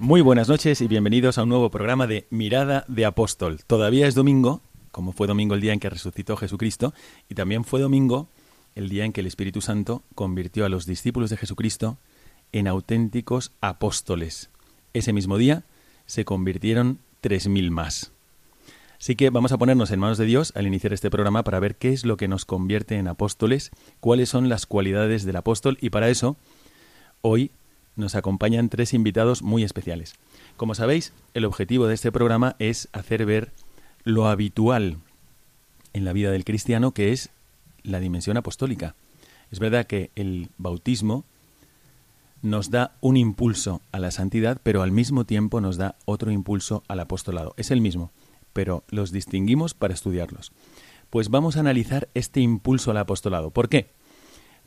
Muy buenas noches y bienvenidos a un nuevo programa de Mirada de Apóstol. Todavía es domingo, como fue domingo el día en que resucitó Jesucristo, y también fue domingo el día en que el Espíritu Santo convirtió a los discípulos de Jesucristo en auténticos apóstoles. Ese mismo día se convirtieron tres mil más. Así que vamos a ponernos en manos de Dios al iniciar este programa para ver qué es lo que nos convierte en apóstoles, cuáles son las cualidades del apóstol y para eso hoy nos acompañan tres invitados muy especiales. Como sabéis, el objetivo de este programa es hacer ver lo habitual en la vida del cristiano que es la dimensión apostólica. Es verdad que el bautismo nos da un impulso a la santidad, pero al mismo tiempo nos da otro impulso al apostolado. Es el mismo, pero los distinguimos para estudiarlos. Pues vamos a analizar este impulso al apostolado. ¿Por qué?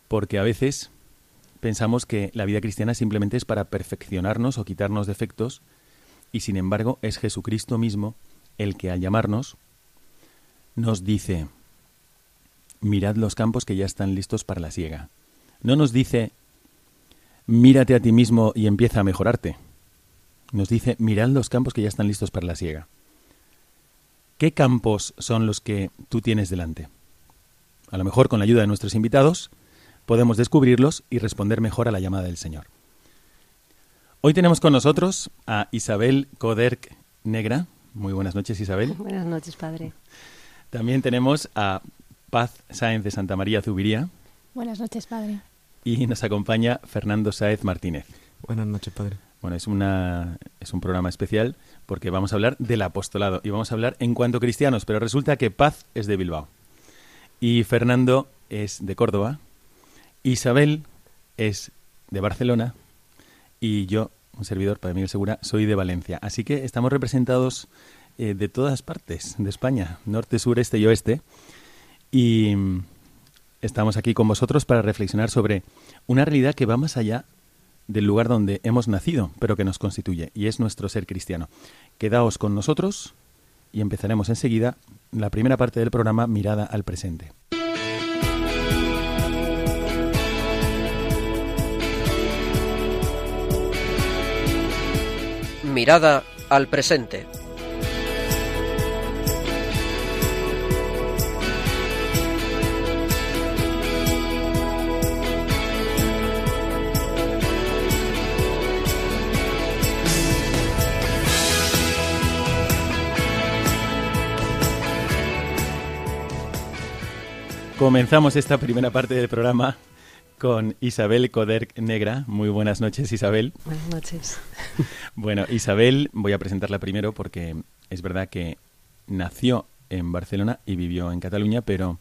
Porque a veces pensamos que la vida cristiana simplemente es para perfeccionarnos o quitarnos defectos, y sin embargo es Jesucristo mismo el que al llamarnos nos dice, mirad los campos que ya están listos para la siega. No nos dice, mírate a ti mismo y empieza a mejorarte. Nos dice, mirad los campos que ya están listos para la siega. ¿Qué campos son los que tú tienes delante? A lo mejor con la ayuda de nuestros invitados podemos descubrirlos y responder mejor a la llamada del Señor. Hoy tenemos con nosotros a Isabel Coderc Negra. Muy buenas noches, Isabel. Buenas noches, padre. También tenemos a Paz Sáenz de Santa María Zubiría Buenas noches, padre. Y nos acompaña Fernando Sáez Martínez. Buenas noches, padre. Bueno, es, una, es un programa especial porque vamos a hablar del apostolado y vamos a hablar en cuanto a cristianos, pero resulta que Paz es de Bilbao y Fernando es de Córdoba, Isabel es de Barcelona y yo, un servidor, Padre Miguel Segura, soy de Valencia. Así que estamos representados eh, de todas partes de España, norte, sur, este y oeste. Y estamos aquí con vosotros para reflexionar sobre una realidad que va más allá del lugar donde hemos nacido, pero que nos constituye, y es nuestro ser cristiano. Quedaos con nosotros y empezaremos enseguida la primera parte del programa Mirada al presente. Mirada al presente. Comenzamos esta primera parte del programa con Isabel Coderc Negra. Muy buenas noches, Isabel. Buenas noches. Bueno, Isabel, voy a presentarla primero porque es verdad que nació en Barcelona y vivió en Cataluña, pero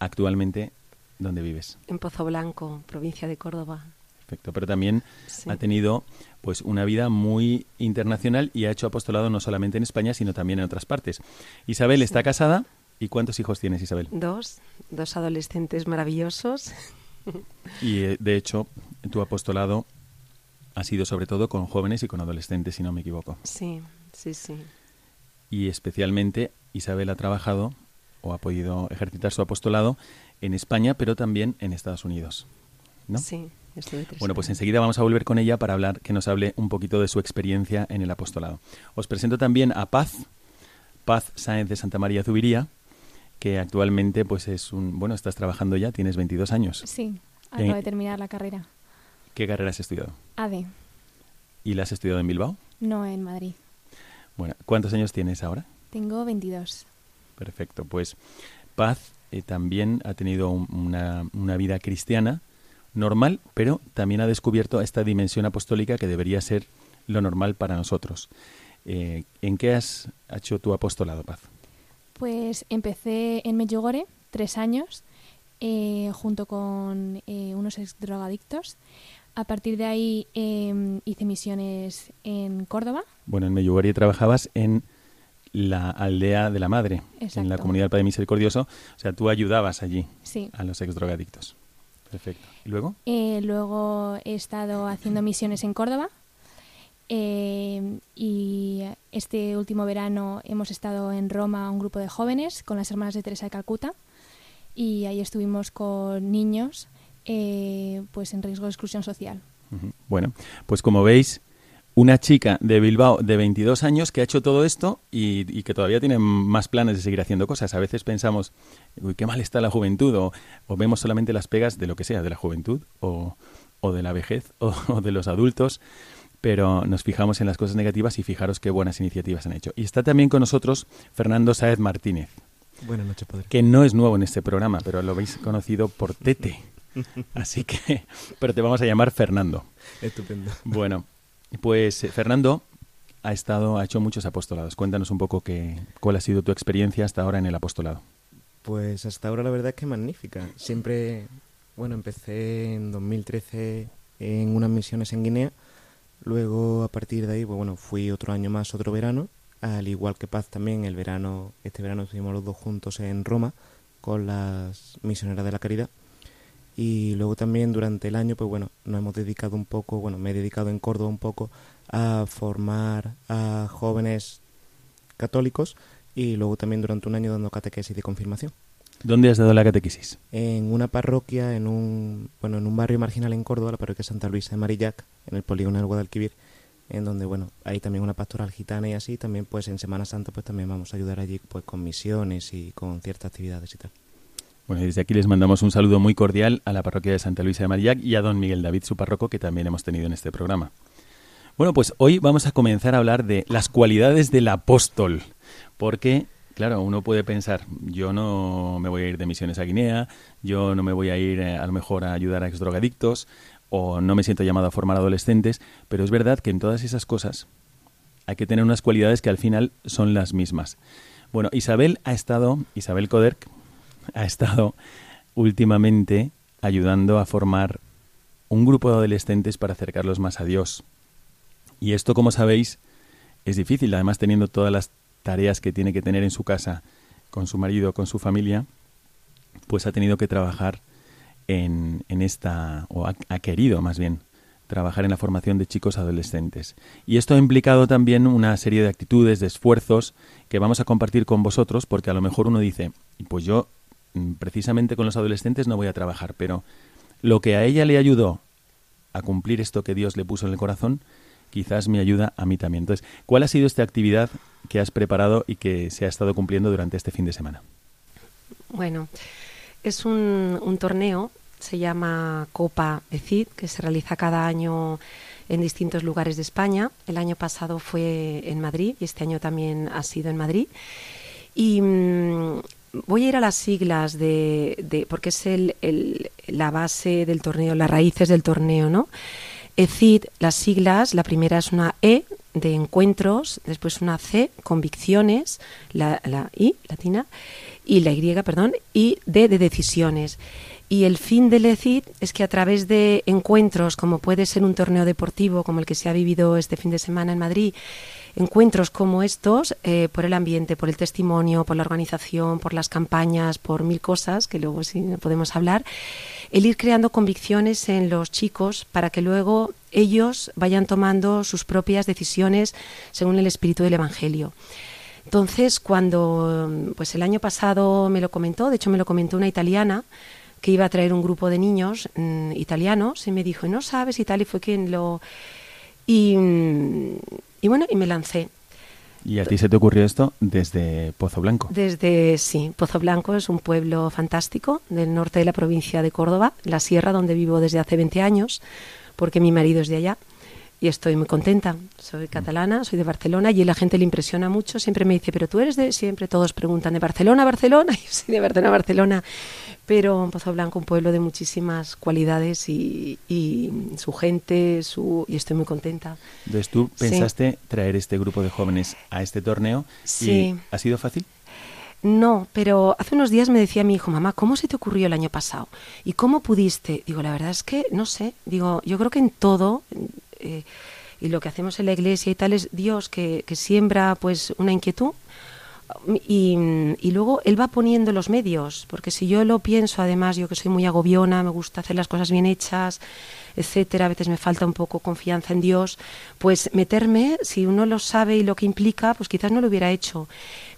actualmente, ¿dónde vives? En Pozo Blanco, provincia de Córdoba. Perfecto, pero también Sí. ha tenido pues una vida muy internacional y ha hecho apostolado no solamente en España, sino también en otras partes. Isabel está casada y ¿cuántos hijos tienes, Isabel? Dos, dos adolescentes maravillosos. Y eh, de hecho, tu apostolado ha sido sobre todo con jóvenes y con adolescentes, si no me equivoco. Sí, sí, sí. Y especialmente Isabel ha trabajado o ha podido ejercitar su apostolado en España, pero también en Estados Unidos. ¿no? Sí, estuve tres Bueno, pues enseguida vamos a volver con ella para hablar, que nos hable un poquito de su experiencia en el apostolado. Os presento también a Paz, Paz Sáenz de Santa María Zubiría, que actualmente pues es un, bueno, estás trabajando ya, tienes 22 años. Sí, acabo Eh, de terminar la carrera. ¿Qué carrera has estudiado? AD, ¿Y la has estudiado en Bilbao? no en Madrid. Bueno, ¿cuántos años tienes ahora? Tengo 22. Perfecto, pues Paz eh, también ha tenido un- una, una vida cristiana normal, pero también ha descubierto esta dimensión apostólica que debería ser lo normal para nosotros. Eh, ¿En qué has hecho tu apostolado, Paz? Pues empecé en Medjugorje, tres años, eh, junto con eh, unos ex drogadictos. A partir de ahí eh, hice misiones en Córdoba. Bueno, en Medjugorje trabajabas en la aldea de la madre, en la comunidad del Padre Misericordioso. O sea, tú ayudabas allí Sí. a los ex drogadictos. Perfecto. ¿Y luego? Eh, luego he estado haciendo misiones en Córdoba. Eh, y este último verano hemos estado en Roma un grupo de jóvenes con las hermanas de Teresa de Calcuta. Y ahí estuvimos con niños eh, pues en riesgo de exclusión social. Bueno, pues como veis, una chica de Bilbao de 22 años que ha hecho todo esto y, que todavía tiene más planes de seguir haciendo cosas. A veces pensamos, uy, qué mal está la juventud, o, vemos solamente las pegas de lo que sea, de la juventud, o, o de la vejez, o de los adultos, pero nos fijamos en las cosas negativas y fijaros qué buenas iniciativas han hecho. Y está también con nosotros Fernando Sáez Martínez, Buenas noches, padre. que no es nuevo en este programa, pero lo habéis conocido por Tete. Así que, pero te vamos a llamar Fernando. Estupendo. Bueno, pues eh, Fernando ha estado, ha hecho muchos apostolados. Cuéntanos un poco qué, cuál ha sido tu experiencia hasta ahora en el apostolado. Pues hasta ahora la verdad es que magnífica. Siempre, bueno, empecé en 2013 en unas misiones en Guinea. Luego, a partir de ahí, pues bueno, fui otro año más, otro verano. Al igual que Paz también, el verano, este verano estuvimos los dos juntos en Roma con las misioneras de la caridad. Y luego también durante el año, pues bueno, nos hemos dedicado un poco, bueno, me he dedicado en Córdoba un poco a formar a jóvenes católicos y luego también durante un año dando catequesis de confirmación. ¿Dónde has dado la catequesis? En una parroquia, en un, bueno, en un barrio marginal en Córdoba, la parroquia Santa Luisa de Marillac, en el polígono del Guadalquivir, en donde, bueno, hay también una pastoral gitana y así, también pues en Semana Santa pues también vamos a ayudar allí pues con misiones y con ciertas actividades y tal. Bueno, desde aquí les mandamos un saludo muy cordial a la parroquia de Santa Luisa de Marillac y a don Miguel David, su párroco, que también hemos tenido en este programa. Bueno, pues hoy vamos a comenzar a hablar de las cualidades del apóstol, porque, claro, uno puede pensar, yo no me voy a ir de misiones a Guinea, yo no me voy a ir eh, a lo mejor a ayudar a exdrogadictos, o no me siento llamado a formar adolescentes, pero es verdad que en todas esas cosas hay que tener unas cualidades que al final son las mismas. Bueno, Isabel ha estado, Isabel Coderc, ha estado últimamente ayudando a formar un grupo de adolescentes para acercarlos más a Dios. Y esto, como sabéis, es difícil, además teniendo todas las tareas que tiene que tener en su casa, con su marido, con su familia, pues ha tenido que trabajar en, en esta, o ha, ha querido más bien, trabajar en la formación de chicos adolescentes. Y esto ha implicado también una serie de actitudes, de esfuerzos que vamos a compartir con vosotros, porque a lo mejor uno dice, pues yo mm, precisamente con los adolescentes no voy a trabajar, pero lo que a ella le ayudó a cumplir esto que Dios le puso en el corazón, quizás me ayuda a mí también. Entonces, ¿cuál ha sido esta actividad que has preparado y que se ha estado cumpliendo durante este fin de semana? Bueno, es un, un torneo, se llama Copa ECID, que se realiza cada año en distintos lugares de España. El año pasado fue en Madrid y este año también ha sido en Madrid. Y mm, voy a ir a las siglas de, porque es la base del torneo, las raíces del torneo, ¿no? ECID, las siglas, la primera es una E de encuentros, después una C, convicciones, la, la I, latina, y la Y, perdón, y D de decisiones. Y el fin del ECID es que a través de encuentros, como puede ser un torneo deportivo, como el que se ha vivido este fin de semana en Madrid, encuentros como estos, eh, por el ambiente, por el testimonio, por la organización, por las campañas, por mil cosas, que luego sí podemos hablar, el ir creando convicciones en los chicos para que luego ellos vayan tomando sus propias decisiones según el espíritu del Evangelio. Entonces, cuando pues el año pasado me lo comentó, de hecho me lo comentó una italiana que iba a traer un grupo de niños mm, italianos y me dijo, no sabes y tal, y fue quien lo... Y, mm, y bueno, y me lancé. ¿Y a ti se te ocurrió esto desde Pozo Blanco? Desde, sí, Pozo Blanco es un pueblo fantástico del norte de la provincia de Córdoba, la sierra donde vivo desde hace 20 años, porque mi marido es de allá y estoy muy contenta. Soy catalana, soy de Barcelona y la gente le impresiona mucho. Siempre me dice, pero tú eres de... Siempre todos preguntan, ¿de Barcelona, Barcelona? Y sí, de Barcelona, Barcelona. Pero Pozo Blanco, un pueblo de muchísimas cualidades y, y su gente, su, y estoy muy contenta. Entonces tú Sí. pensaste traer este grupo de jóvenes a este torneo Sí. y ¿ha sido fácil? No, pero hace unos días me decía mi hijo, mamá, ¿cómo se te ocurrió el año pasado? ¿Y cómo pudiste? Digo, la verdad es que no sé. Digo, yo creo que en todo, eh, y lo que hacemos en la iglesia y tal, es Dios que, que siembra pues una inquietud y, luego Él va poniendo los medios, porque si yo lo pienso, además, yo que soy muy agobiona, me gusta hacer las cosas bien hechas, etcétera, a veces me falta un poco confianza en Dios, pues meterme, si uno lo sabe y lo que implica, pues quizás no lo hubiera hecho.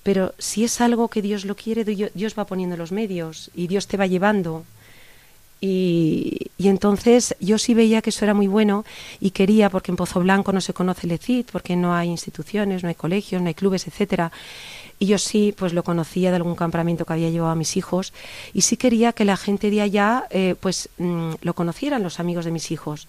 Pero si es algo que Dios lo quiere, Dios Dios va poniendo los medios y Dios te va llevando. Y, y entonces yo sí veía que eso era muy bueno y quería, porque en Pozo Blanco no se conoce el ECID, porque no hay instituciones, no hay colegios, no hay clubes, etcétera. Y yo sí, pues lo conocía de algún campamento que había llevado a mis hijos y sí quería que la gente de allá, eh, pues mm, lo conocieran los amigos de mis hijos.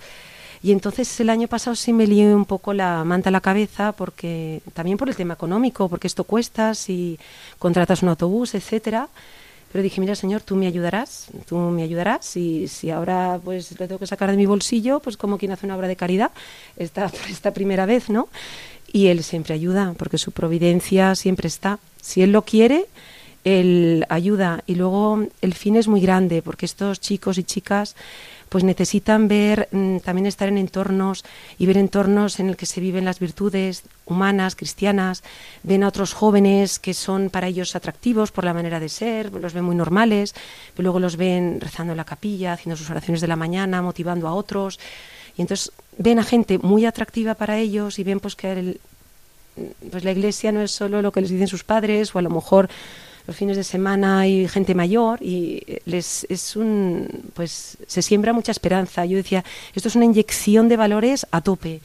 Y entonces el año pasado sí me lié un poco la manta a la cabeza porque también por el tema económico, porque esto cuesta si contratas un autobús, etcétera. Pero dije, mira, señor, tú me ayudarás, tú me ayudarás. Y si ahora pues lo tengo que sacar de mi bolsillo, pues como quien hace una obra de caridad, esta, esta primera vez, ¿no? Y él siempre ayuda, porque su providencia siempre está. Si él lo quiere, él ayuda. Y luego el fin es muy grande, porque estos chicos y chicas pues necesitan ver, mm, también estar en entornos y ver entornos en el que se viven las virtudes humanas, cristianas, ven a otros jóvenes que son para ellos atractivos por la manera de ser, los ven muy normales, pero luego los ven rezando en la capilla, haciendo sus oraciones de la mañana, motivando a otros, y entonces ven a gente muy atractiva para ellos y ven pues que el- pues la iglesia no es solo lo que les dicen sus padres o a lo mejor los fines de semana hay gente mayor y les es un pues se siembra mucha esperanza. Yo decía, esto es una inyección de valores a tope.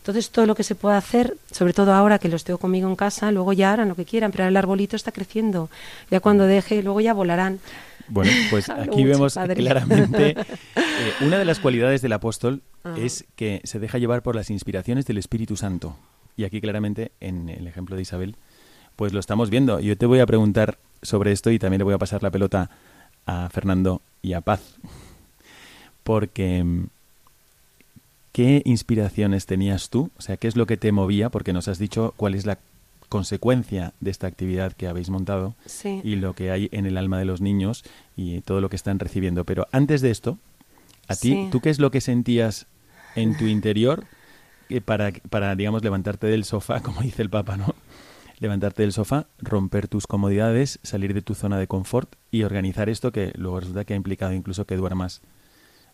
Entonces todo lo que se pueda hacer, sobre todo ahora que los tengo conmigo en casa, luego ya harán lo que quieran, pero ahora el arbolito está creciendo. Ya cuando deje, luego ya volarán. Bueno, pues aquí vemos claramente eh, una de las cualidades del apóstol Ah. es que se deja llevar por las inspiraciones del Espíritu Santo. Y aquí claramente en el ejemplo de Isabel, pues lo estamos viendo. Yo te voy a preguntar sobre esto y también le voy a pasar la pelota a Fernando y a Paz. Porque mm, ¿qué inspiraciones tenías tú? O sea, ¿qué es lo que te movía? Porque nos has dicho cuál es la consecuencia de esta actividad que habéis montado Sí. y lo que hay en el alma de los niños y todo lo que están recibiendo. Pero antes de esto, a ti, Sí. ¿tú qué es lo que sentías en tu interior para, para, digamos, levantarte del sofá, como dice el Papa, ¿no? Levantarte del sofá, romper tus comodidades, salir de tu zona de confort y organizar esto que luego resulta que ha implicado incluso que duermas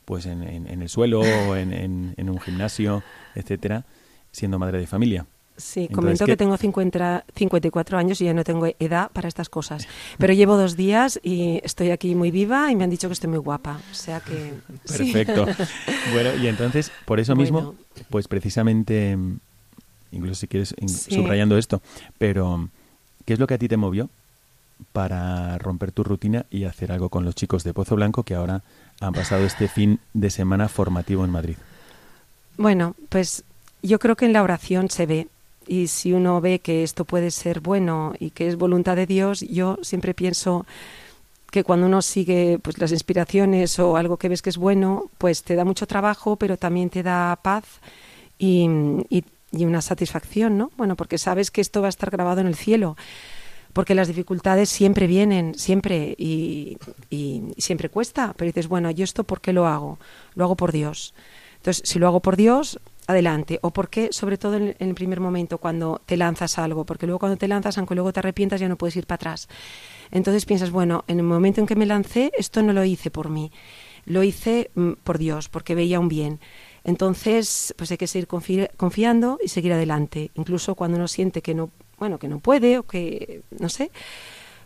pues en, en- en el suelo o en un gimnasio, etcétera, siendo madre de familia. Sí, Entonces, comento ¿qué- que tengo 50, 54 años y ya no tengo edad para estas cosas. Pero llevo dos días y estoy aquí muy viva y me han dicho que estoy muy guapa. O sea que. sí. Perfecto. bueno, y entonces, por eso mismo, Bueno. pues precisamente, incluso si quieres Sí. subrayando esto, pero ¿qué es lo que a ti te movió para romper tu rutina y hacer algo con los chicos de Pozo Blanco que ahora han pasado este fin de semana formativo en Madrid? Bueno, pues yo creo que en la oración se ve. Y si uno ve que esto puede ser bueno y que es voluntad de Dios, yo siempre pienso que cuando uno sigue pues las inspiraciones o algo que ves que es bueno, pues te da mucho trabajo, pero también te da paz y, y- una satisfacción, ¿no? Bueno, porque sabes que esto va a estar grabado en el cielo. Porque las dificultades siempre vienen, siempre, y, y- y siempre cuesta. Pero dices, bueno, ¿yo esto por qué lo hago? Lo hago por Dios. Entonces, si lo hago por Dios, adelante. O por qué, sobre todo en, el primer momento, cuando te lanzas algo. Porque luego cuando te lanzas, aunque luego te arrepientas, ya no puedes ir para atrás. Entonces piensas, bueno, en el momento en que me lancé, esto no lo hice por mí. Lo hice mm, por Dios, porque veía un bien. Entonces, pues hay que seguir confi- confiando y seguir adelante. Incluso cuando uno siente que no bueno, que no puede o que, no sé,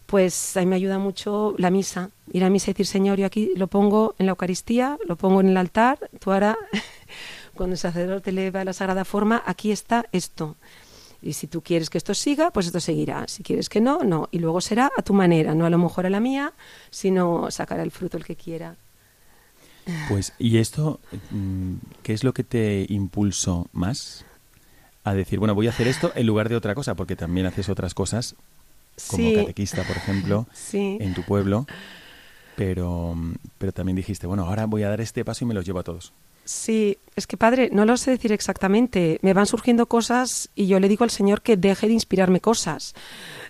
pues a mí me ayuda mucho la misa. Ir a misa y decir, Señor, yo aquí lo pongo en la Eucaristía, lo pongo en el altar, tú ahora, cuando el sacerdote eleva la sagrada forma, aquí está esto. Y si tú quieres que esto siga, pues esto seguirá. Si quieres que no, no. Y luego será a tu manera, no a lo mejor a la mía, sino sacará el fruto el que quiera. Pues, ¿y esto mm, qué es lo que te impulsó más a decir, bueno, voy a hacer esto en lugar de otra cosa? Porque también haces otras cosas, como Sí. catequista, por ejemplo, Sí. en tu pueblo, pero, pero también dijiste, bueno, ahora voy a dar este paso y me los llevo a todos. Sí, es que padre, no lo sé decir exactamente. Me van surgiendo cosas y yo le digo al Señor que deje de inspirarme cosas.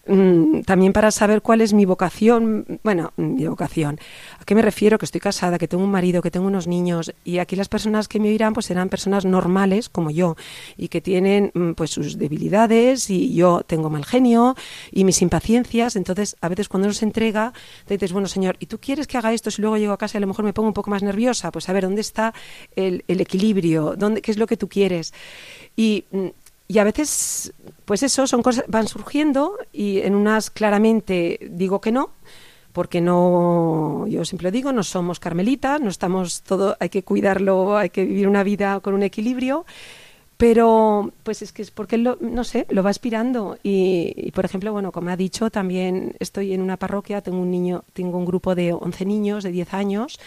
Mm, también para saber cuál es mi vocación. Bueno, mi vocación. ¿A qué me refiero? Que estoy casada, que tengo un marido, que tengo unos niños. Y aquí las personas que me oirán pues serán personas normales como yo y que tienen mm, pues sus debilidades y yo tengo mal genio y mis impaciencias. Entonces, a veces cuando uno se entrega, te dices, bueno, Señor, ¿y tú quieres que haga esto si luego llego a casa a lo mejor me pongo un poco más nerviosa? Pues a ver, ¿dónde está el, el equilibrio? ¿Dónde, ¿Qué es lo que tú quieres? Y, mm, y a veces, pues eso, son cosas, van surgiendo y en unas claramente digo que no, porque no, yo siempre lo digo, no somos carmelitas, no estamos todo, hay que cuidarlo, hay que vivir una vida con un equilibrio, pero pues es que es porque no sé, lo va aspirando y, y, por ejemplo, bueno, como ha dicho, también estoy en una parroquia, tengo un niño, tengo un grupo de 11 niños de 10 años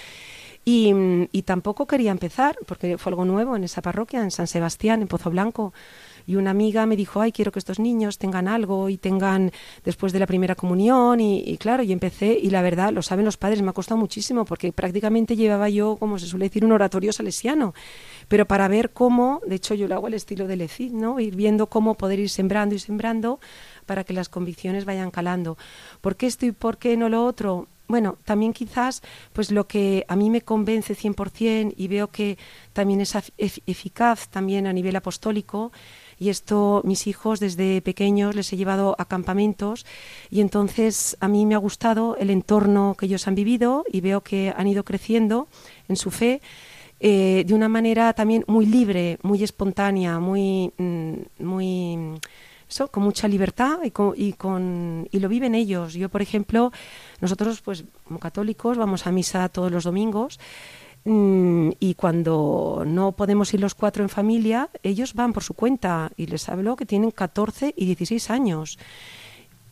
y, tampoco quería empezar porque fue algo nuevo en esa parroquia, en San Sebastián, en Pozo Blanco y una amiga me dijo, ay, quiero que estos niños tengan algo y tengan después de la primera comunión y, claro, y empecé y la verdad, lo saben los padres, me ha costado muchísimo porque prácticamente llevaba yo, como se suele decir, un oratorio salesiano, pero para ver cómo, de hecho yo lo hago al estilo de Lecid, ¿no? Ir viendo cómo poder ir sembrando y sembrando para que las convicciones vayan calando. ¿Por qué esto y por qué no lo otro? Bueno, también quizás pues lo que a mí me convence 100% y veo que también es eficaz también a nivel apostólico y esto mis hijos desde pequeños les he llevado a campamentos y entonces a mí me ha gustado el entorno que ellos han vivido y veo que han ido creciendo en su fe eh, de una manera también muy libre, muy espontánea, muy, mm, muy con mucha libertad y, con, y, con, y lo viven ellos. Yo, por ejemplo, nosotros, pues, como católicos, vamos a misa todos los domingos mm, y cuando no podemos ir los cuatro en familia, ellos van por su cuenta y les hablo que tienen 14 y 16 años.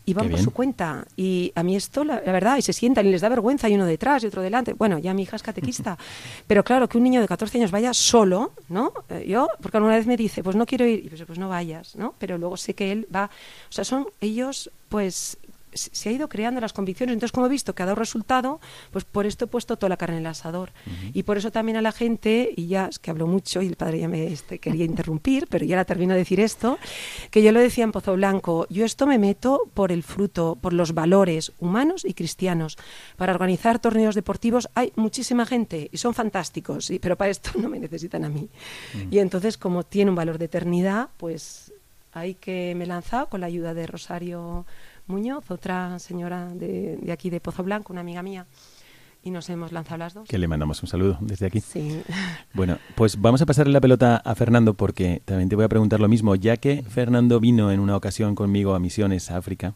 Y van por su cuenta. Y a mí esto, la, la, verdad, y se sientan y les da vergüenza, y uno detrás y otro delante. Bueno, ya mi hija es catequista. Pero claro, que un niño de 14 años vaya solo, ¿no? Eh, yo, porque alguna vez me dice, pues no quiero ir, y pues, pues no vayas, ¿no? Pero luego sé que él va. O sea, son ellos, pues se ha ido creando las convicciones. Entonces, como he visto que ha dado resultado, pues por esto he puesto toda la carne en el asador. Uh -huh. Y por eso también a la gente, y ya es que hablo mucho y el padre ya me este, quería interrumpir, pero ya la termino de decir esto, que yo lo decía en Pozo Blanco, yo esto me meto por el fruto, por los valores humanos y cristianos. Para organizar torneos deportivos hay muchísima gente y son fantásticos, ¿sí? pero para esto no me necesitan a mí. Uh -huh. Y entonces, como tiene un valor de eternidad, pues hay que me he lanzado con la ayuda de Rosario Muñoz, otra señora de, de, aquí de Pozo Blanco, una amiga mía, y nos hemos lanzado las dos. Que le mandamos un saludo desde aquí. Sí. Bueno, pues vamos a pasarle la pelota a Fernando porque también te voy a preguntar lo mismo, ya que Fernando vino en una ocasión conmigo a Misiones a África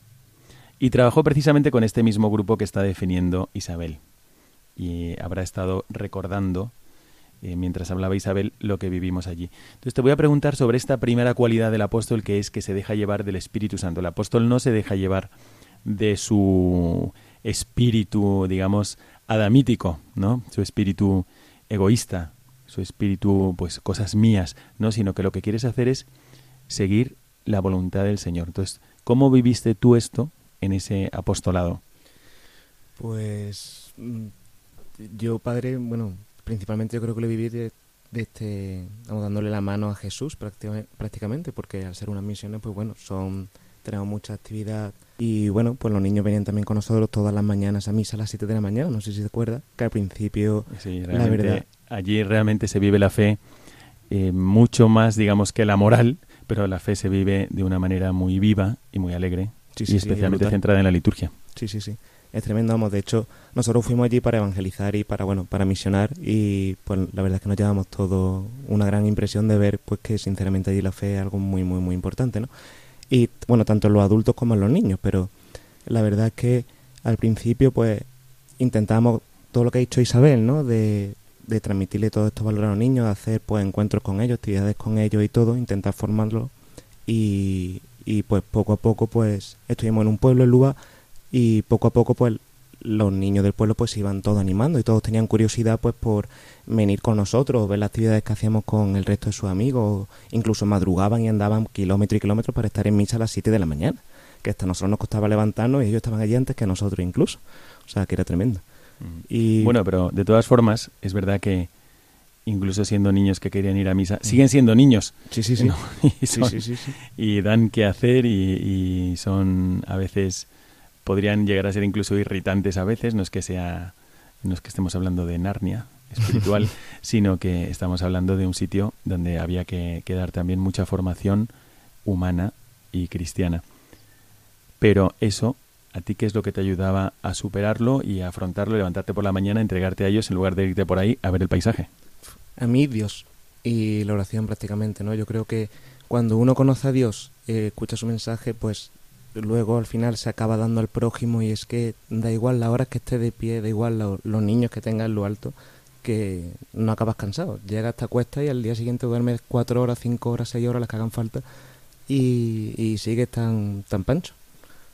y trabajó precisamente con este mismo grupo que está definiendo Isabel. Y habrá estado recordando eh, mientras hablaba Isabel, lo que vivimos allí. Entonces te voy a preguntar sobre esta primera cualidad del apóstol que es que se deja llevar del Espíritu Santo. El apóstol no se deja llevar de su espíritu, digamos, adamítico, ¿no? Su espíritu egoísta, su espíritu, pues, cosas mías, ¿no? Sino que lo que quieres hacer es seguir la voluntad del Señor. Entonces, ¿cómo viviste tú esto en ese apostolado? Pues yo, padre, bueno, principalmente yo creo que lo viví de, de este, vamos, dándole la mano a Jesús prácticamente, porque al ser unas misiones, pues bueno, son tenemos mucha actividad. Y bueno, pues los niños venían también con nosotros todas las mañanas a misa a las 7 de la mañana, no sé si se acuerda, que al principio, sí, la verdad... Allí realmente se vive la fe eh, mucho más, digamos, que la moral, pero la fe se vive de una manera muy viva y muy alegre sí, y sí, especialmente sí, centrada en la liturgia. Sí, sí, sí es tremendo, vamos, de hecho, nosotros fuimos allí para evangelizar y para, bueno, para misionar y pues la verdad es que nos llevamos todo una gran impresión de ver pues que sinceramente allí la fe es algo muy, muy, muy importante, ¿no? y bueno, tanto en los adultos como en los niños, pero la verdad es que al principio pues intentamos todo lo que ha dicho Isabel, ¿no? De, de transmitirle todos estos valores a los niños, hacer pues encuentros con ellos, actividades con ellos y todo, intentar formarlos y, y pues poco a poco pues estuvimos en un pueblo en Luba y poco a poco pues los niños del pueblo pues se iban todos animando y todos tenían curiosidad pues por venir con nosotros, ver las actividades que hacíamos con el resto de sus amigos, incluso madrugaban y andaban kilómetros y kilómetros para estar en misa a las 7 de la mañana, que hasta nosotros nos costaba levantarnos y ellos estaban allí antes que nosotros incluso, o sea que era tremendo. Y... Bueno, pero de todas formas es verdad que incluso siendo niños que querían ir a misa, siguen siendo niños. Sí, sí, sí. Y, y, dan que hacer y, y son a veces podrían llegar a ser incluso irritantes a veces, no es que sea no es que estemos hablando de Narnia espiritual, sino que estamos hablando de un sitio donde había que, dar también mucha formación humana y cristiana. Pero eso, ¿a ti qué es lo que te ayudaba a superarlo y a afrontarlo, levantarte por la mañana, entregarte a ellos en lugar de irte por ahí a ver el paisaje? A mí Dios y la oración prácticamente, ¿no? Yo creo que cuando uno conoce a Dios, eh, escucha su mensaje, pues luego al final se acaba dando al prójimo y es que da igual la hora que esté de pie, da igual los niños que tengas en lo alto, que no acabas cansado. Llega hasta cuesta y al día siguiente duermes cuatro horas, cinco horas, seis horas, las que hagan falta y, y sigues tan, tan pancho,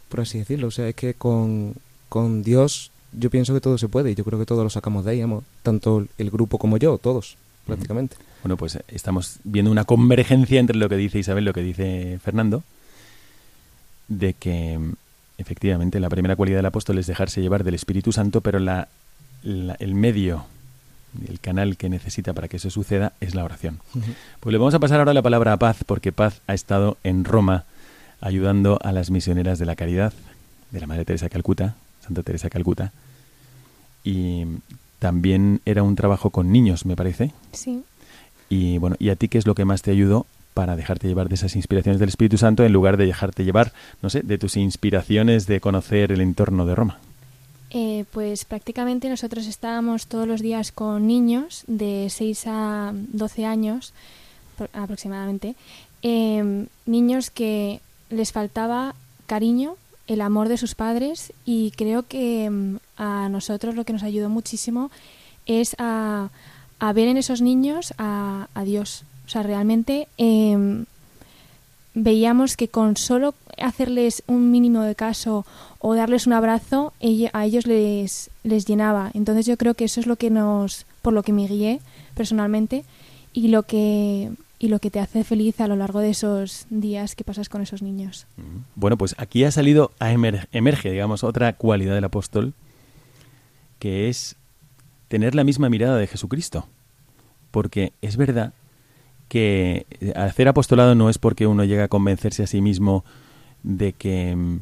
por así decirlo. O sea, es que con, con Dios yo pienso que todo se puede y yo creo que todos lo sacamos de ahí, tanto el grupo como yo, todos, prácticamente. Bueno, pues estamos viendo una convergencia entre lo que dice Isabel y lo que dice Fernando de que efectivamente la primera cualidad del apóstol es dejarse llevar del Espíritu Santo, pero la, el medio, el canal que necesita para que eso suceda es la oración. Pues le vamos a pasar ahora la palabra a Paz, porque Paz ha estado en Roma ayudando a las misioneras de la caridad, de la Madre Teresa de Calcuta, Santa Teresa de Calcuta, y también era un trabajo con niños, me parece. Sí. Y bueno, ¿y a ti qué es lo que más te ayudó para dejarte llevar de esas inspiraciones del Espíritu Santo en lugar de dejarte llevar, no sé, de tus inspiraciones de conocer el entorno de Roma? Eh, pues prácticamente nosotros estábamos todos los días con niños de 6 a 12 años aproximadamente, em, niños que les faltaba cariño, el amor de sus padres y creo que em, a nosotros lo que nos ayudó muchísimo es a, a ver en esos niños a, a Dios, o sea, realmente em, veíamos que con solo hacerles un mínimo de caso o darles un abrazo, a ellos les, les llenaba. Entonces yo creo que eso es lo que nos, por lo que me guié personalmente y lo que y lo que te hace feliz a lo largo de esos días que pasas con esos niños. Bueno, pues aquí ha salido a emerge, digamos, otra cualidad del apóstol, que es tener la misma mirada de Jesucristo. Porque es verdad que hacer apostolado no es porque uno llega a convencerse a sí mismo de que mm,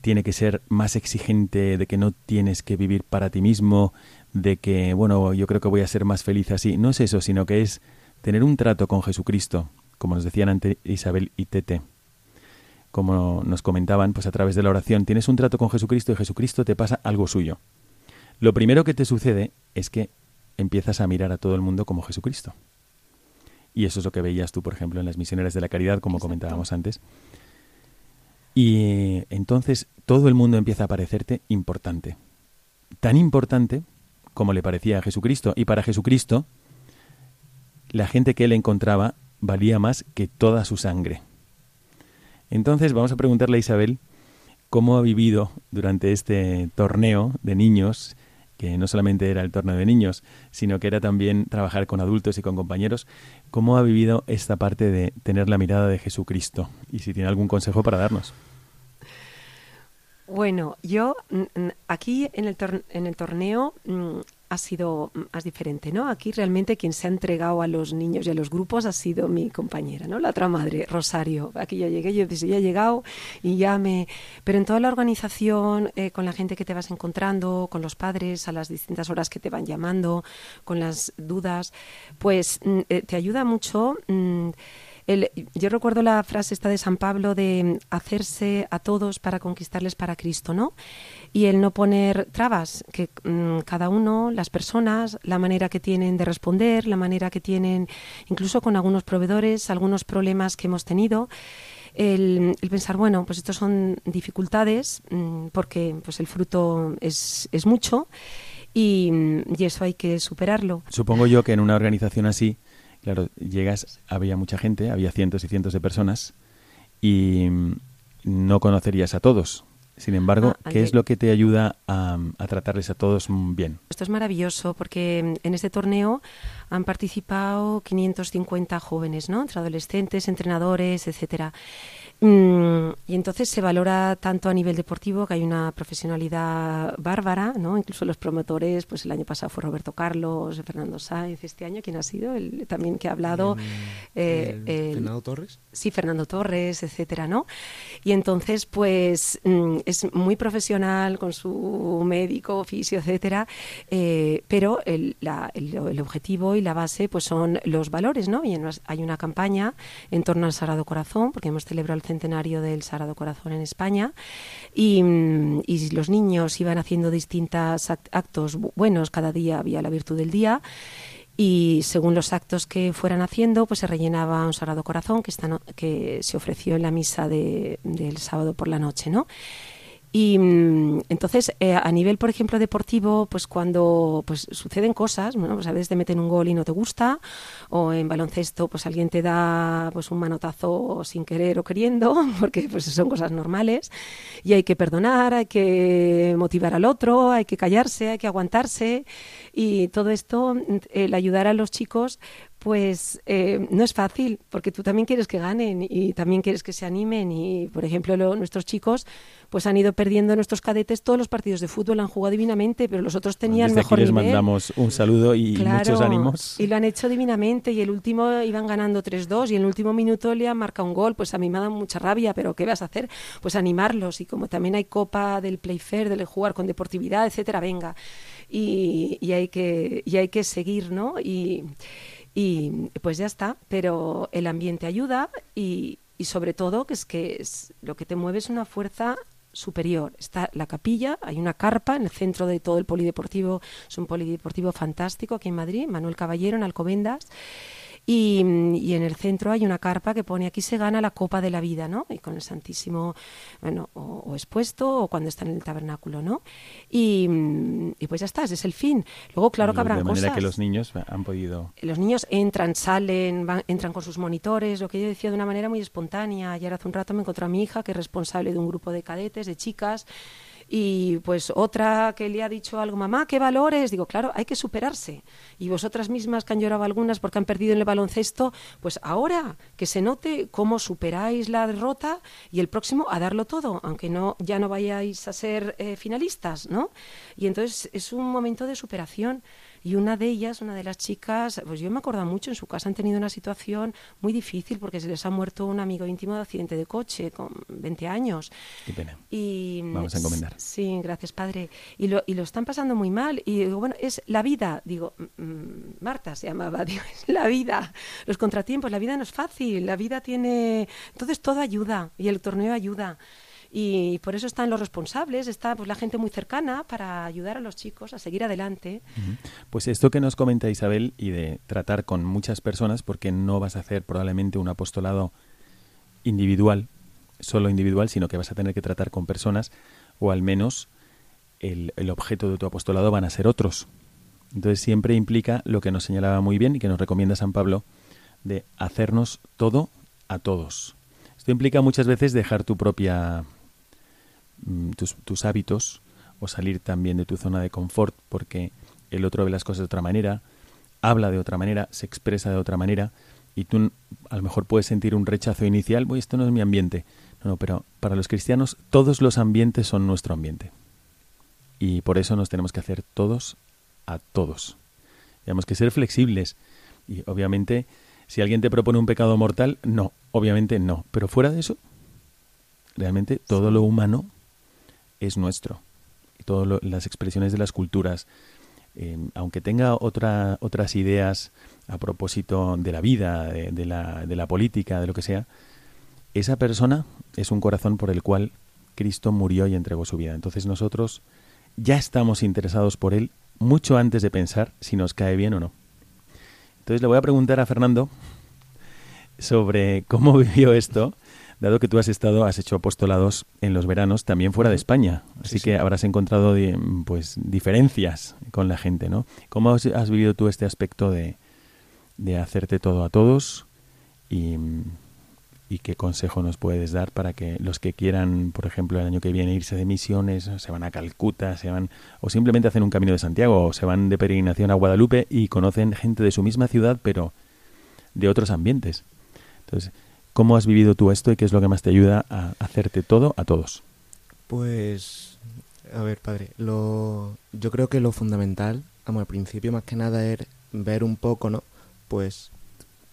tiene que ser más exigente, de que no tienes que vivir para ti mismo, de que, bueno, yo creo que voy a ser más feliz así. No es eso, sino que es tener un trato con Jesucristo, como nos decían antes Isabel y Tete. Como nos comentaban, pues a través de la oración, tienes un trato con Jesucristo y Jesucristo te pasa algo suyo. Lo primero que te sucede es que empiezas a mirar a todo el mundo como Jesucristo. Y eso es lo que veías tú, por ejemplo, en las misioneras de la caridad, como comentábamos antes. Y entonces todo el mundo empieza a parecerte importante. Tan importante como le parecía a Jesucristo. Y para Jesucristo, la gente que él encontraba valía más que toda su sangre. Entonces vamos a preguntarle a Isabel cómo ha vivido durante este torneo de niños que no solamente era el torneo de niños, sino que era también trabajar con adultos y con compañeros. ¿Cómo ha vivido esta parte de tener la mirada de Jesucristo? Y si tiene algún consejo para darnos. Bueno, yo aquí en el, en el torneo mm, ha sido más diferente, ¿no? Aquí realmente quien se ha entregado a los niños y a los grupos ha sido mi compañera, ¿no? La otra madre, Rosario. Aquí ya llegué, yo ya he llegado y ya me... Pero en toda la organización, eh, con la gente que te vas encontrando, con los padres, a las distintas horas que te van llamando, con las dudas, pues mm, eh, te ayuda mucho... Mm, yo recuerdo la frase esta de San Pablo de hacerse a todos para conquistarles para Cristo, ¿no? Y el no poner trabas, que mm, cada uno, las personas, la manera que tienen de responder, la manera que tienen, incluso con algunos proveedores, algunos problemas que hemos tenido, el, pensar, bueno, pues estos son dificultades mm, porque pues el fruto es, es mucho y, y, eso hay que superarlo. Supongo yo que en una organización así, claro, llegas, había mucha gente, había cientos y cientos de personas y no conocerías a todos. Sin embargo, ah, ¿qué es lo que te ayuda a, a, tratarles a todos bien? Esto es maravilloso porque en este torneo han participado 550 jóvenes, ¿no? Entre adolescentes, entrenadores, etcétera. Mm, y entonces se valora tanto a nivel deportivo que hay una profesionalidad bárbara, ¿no? Incluso los promotores, pues el año pasado fue Roberto Carlos, Fernando Sáenz, este año, ¿quién ha sido? El, también que ha hablado. Eh, ¿Fernando Torres? Sí, Fernando Torres, etcétera, ¿no? Y entonces, pues mm, es muy profesional con su médico, oficio, etcétera, eh, pero el, el, objetivo y la base, pues son los valores, ¿no? Y hay una campaña en torno al Sagrado Corazón, porque hemos celebrado el centenario del Sagrado Corazón en España y, los niños iban haciendo distintos actos buenos, cada día había la virtud del día y según los actos que fueran haciendo, pues se rellenaba un Sagrado Corazón que, que se ofreció en la misa de, del sábado por la noche, ¿no? Y mm, entonces, eh, a nivel, por ejemplo, deportivo, pues cuando pues suceden cosas, bueno, pues a veces te meten un gol y no te gusta, o en baloncesto, pues alguien te da pues un manotazo sin querer o queriendo, porque pues son cosas normales, y hay que perdonar, hay que motivar al otro, hay que callarse, hay que aguantarse, y todo esto, el ayudar a los chicos, pues eh, no es fácil, porque tú también quieres que ganen y también quieres que se animen. Y, por ejemplo, nuestros chicos pues han ido perdiendo nuestros cadetes todos los partidos de fútbol, han jugado divinamente, pero los otros tenían Desde mejor aquí les mandamos un saludo y muchos ánimos. Y lo han hecho divinamente y el último iban ganando 3-2 y en el último minuto le han marcado un gol, pues a mí me ha dado mucha rabia, pero ¿qué vas a hacer? Pues animarlos y como también hay copa del play fair, del jugar con deportividad, etcétera, venga. Y, y hay que y hay que seguir, ¿no? Y y pues ya está, pero el ambiente ayuda y, y sobre todo que es que es, lo que te mueve es una fuerza superior. Está la capilla, hay una carpa en el centro de todo el polideportivo, es un polideportivo fantástico aquí en Madrid, Manuel Caballero en Alcobendas. Y, en el centro hay una carpa que pone aquí se gana la copa de la vida, ¿no? Y con el Santísimo, bueno, o, expuesto o cuando está en el tabernáculo, ¿no? Y, pues ya está, ese es el fin. Luego, claro que habrá De manera que los niños han podido... Los niños entran, salen, van, entran con sus monitores, lo que yo decía de una manera muy espontánea. Ayer hace un rato me encontré a mi hija, que es responsable de un grupo de cadetes, de chicas, y pues otra que le ha dicho algo, mamá, ¿qué valores? Digo, claro, hay que superarse. Y vosotras mismas que han llorado algunas porque han perdido en el baloncesto, pues ahora que se note cómo superáis la derrota y el próximo a darlo todo, aunque no ya no vayáis a ser eh, finalistas, ¿no? Y entonces es un momento de superación. Y una de ellas, una de las chicas, pues yo me acuerdo mucho, en su casa han tenido una situación muy difícil porque se les ha muerto un amigo íntimo de accidente de coche con 20 años. Qué pena. Y, Vamos a encomendar. Sí, gracias, padre. Y lo, y lo están pasando muy mal. Y digo, bueno, es la vida. Digo, mm, mm, Marta se llamaba, digo, es la vida. Los contratiempos, la vida no es fácil, la vida tiene... Entonces todo ayuda y el torneo ayuda y por eso están los responsables, está pues, la gente muy cercana para ayudar a los chicos a seguir adelante. Pues esto que nos comenta Isabel y de tratar con muchas personas, porque no vas a hacer probablemente un apostolado individual, solo individual, sino que vas a tener que tratar con personas, o al menos el, el objeto de tu apostolado van a ser otros. Entonces siempre implica lo que nos señalaba muy bien y que nos recomienda San Pablo, de hacernos todo a todos. Esto implica muchas veces dejar tu propia Mm, tus, hábitos o salir también de tu zona de confort porque el otro ve las cosas de otra manera, habla de otra manera, se expresa de otra manera y tú a lo mejor puedes sentir un rechazo inicial, Uy, esto no es mi ambiente. No, no, pero para los cristianos todos los ambientes son nuestro ambiente. Y por eso nos tenemos que hacer todos a todos. Tenemos que ser flexibles. Y obviamente, si alguien te propone un pecado mortal, no, obviamente no. Pero fuera de eso, realmente todo lo humano es nuestro. Y todas las expresiones de las culturas, eh, aunque tenga otra, otras ideas a propósito de la vida, de, la, de la política, de lo que sea, esa persona es un corazón por el cual Cristo murió y entregó su vida. Entonces nosotros ya estamos interesados por Él mucho antes de pensar si nos cae bien o no. Entonces le voy a preguntar a Fernando sobre cómo vivió esto, dado que tú has estado, has hecho apostolados en los veranos también fuera de España, así que habrás encontrado pues diferencias con la gente, ¿no? ¿Cómo has, has vivido tú este aspecto de, de hacerte todo a todos y, y qué consejo nos puedes dar para que los que quieran, por ejemplo, el año que viene irse de misiones, se van a Calcuta, se van o simplemente hacen un camino de Santiago o se van de peregrinación a Guadalupe y conocen gente de su misma ciudad, pero de otros ambientes. Entonces, ¿cómo has vivido tú esto y qué es lo que más te ayuda a hacerte todo a todos? Pues, a ver, padre, lo, yo creo que lo fundamental, vamos, al principio más que nada es ver un poco, ¿no? Pues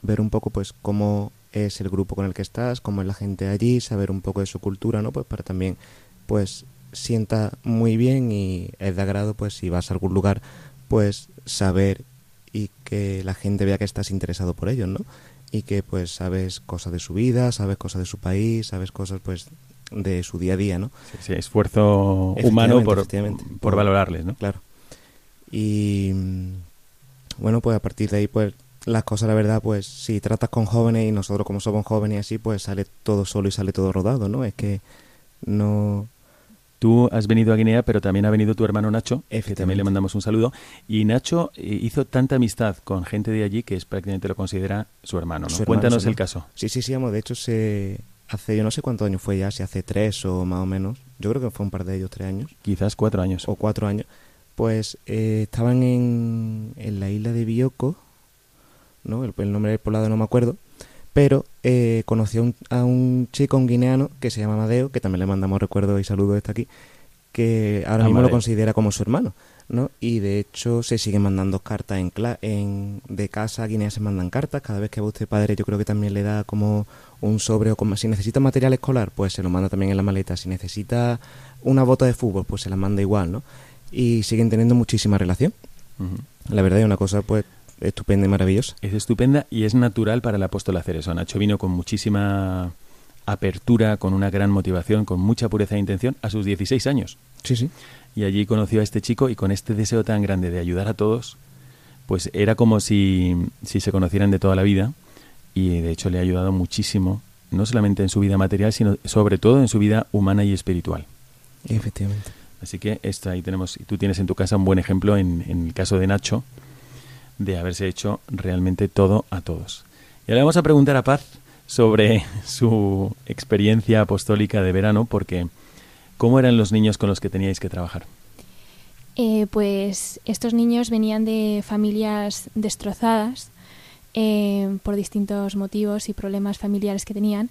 ver un poco, pues, cómo es el grupo con el que estás, cómo es la gente allí, saber un poco de su cultura, ¿no? Pues para también, pues, sienta muy bien y es de agrado, pues, si vas a algún lugar, pues, saber y que la gente vea que estás interesado por ellos, ¿no? Y que, pues, sabes cosas de su vida, sabes cosas de su país, sabes cosas, pues, de su día a día, ¿no? Sí, esfuerzo humano por, por valorarles, ¿no? Claro. Y, bueno, pues a partir de ahí, pues, las cosas, la verdad, pues si tratas con jóvenes y nosotros como somos jóvenes y así, pues sale todo solo y sale todo rodado, ¿no? Es que no... Tú has venido a Guinea, pero también ha venido tu hermano Nacho, que también le mandamos un saludo. Y Nacho eh, hizo tanta amistad con gente de allí que es prácticamente lo considera su hermano, ¿no? Cuéntanos el caso. Sí, sí, sí, de hecho se hace, yo no sé cuántos años fue ya, si hace tres o más o menos. Yo creo que fue un par de ellos, tres años. Quizás cuatro años. O cuatro años. Pues eh, estaban en, en la isla de Bioko, ¿no? El, nombre del poblado no me acuerdo, pero eh, conoció a un chico, un guineano, que se llama Amadeo, que también le mandamos recuerdos y saludos desde aquí, que ahora mismo lo considera como su hermano, ¿no? Y de hecho se siguen mandando cartas en, en de casa a Guinea se mandan cartas, cada vez que va usted padre yo creo que también le da como un sobre o como si necesita material escolar, pues se lo manda también en la maleta, si necesita una bota de fútbol, pues se la manda igual, ¿no? Y siguen teniendo muchísima relación. La verdad es una cosa pues estupenda y maravillosa. Es estupenda y es natural para el apóstol hacer eso. Nacho vino con muchísima apertura, con una gran motivación, con mucha pureza de intención a sus 16 años. Sí, sí. Y allí conoció a este chico y con este deseo tan grande de ayudar a todos, pues era como si, si se conocieran de toda la vida y de hecho le ha ayudado muchísimo, no solamente en su vida material, sino sobre todo en su vida humana y espiritual. Efectivamente. Así que esto ahí tenemos, y tú tienes en tu casa un buen ejemplo en, en el caso de Nacho, de haberse hecho realmente todo a todos. Y ahora vamos a preguntar a Paz sobre su experiencia apostólica de verano, porque ¿cómo eran los niños con los que teníais que trabajar? Eh, pues estos niños venían de familias destrozadas eh, por distintos motivos y problemas familiares que tenían.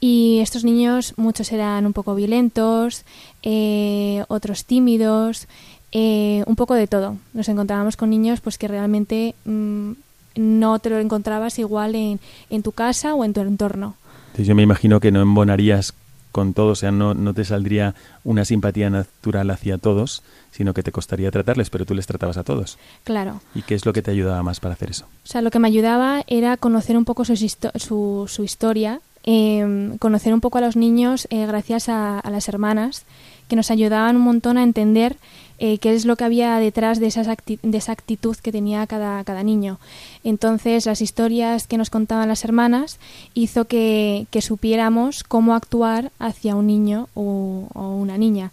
Y estos niños, muchos eran un poco violentos, eh, otros tímidos, eh, un poco de todo. Nos encontrábamos con niños pues que realmente mm, no te lo encontrabas igual en, en, tu casa o en tu entorno. yo me imagino que no embonarías con todos, o sea, no, no te saldría una simpatía natural hacia todos, sino que te costaría tratarles, pero tú les tratabas a todos. Claro. ¿Y qué es lo que te ayudaba más para hacer eso? O sea, lo que me ayudaba era conocer un poco su, su, su historia, eh, conocer un poco a los niños eh, gracias a, a, las hermanas, que nos ayudaban un montón a entender eh, qué es lo que había detrás de, esas de esa actitud que tenía cada, cada niño. Entonces, las historias que nos contaban las hermanas hizo que, que supiéramos cómo actuar hacia un niño o, una niña.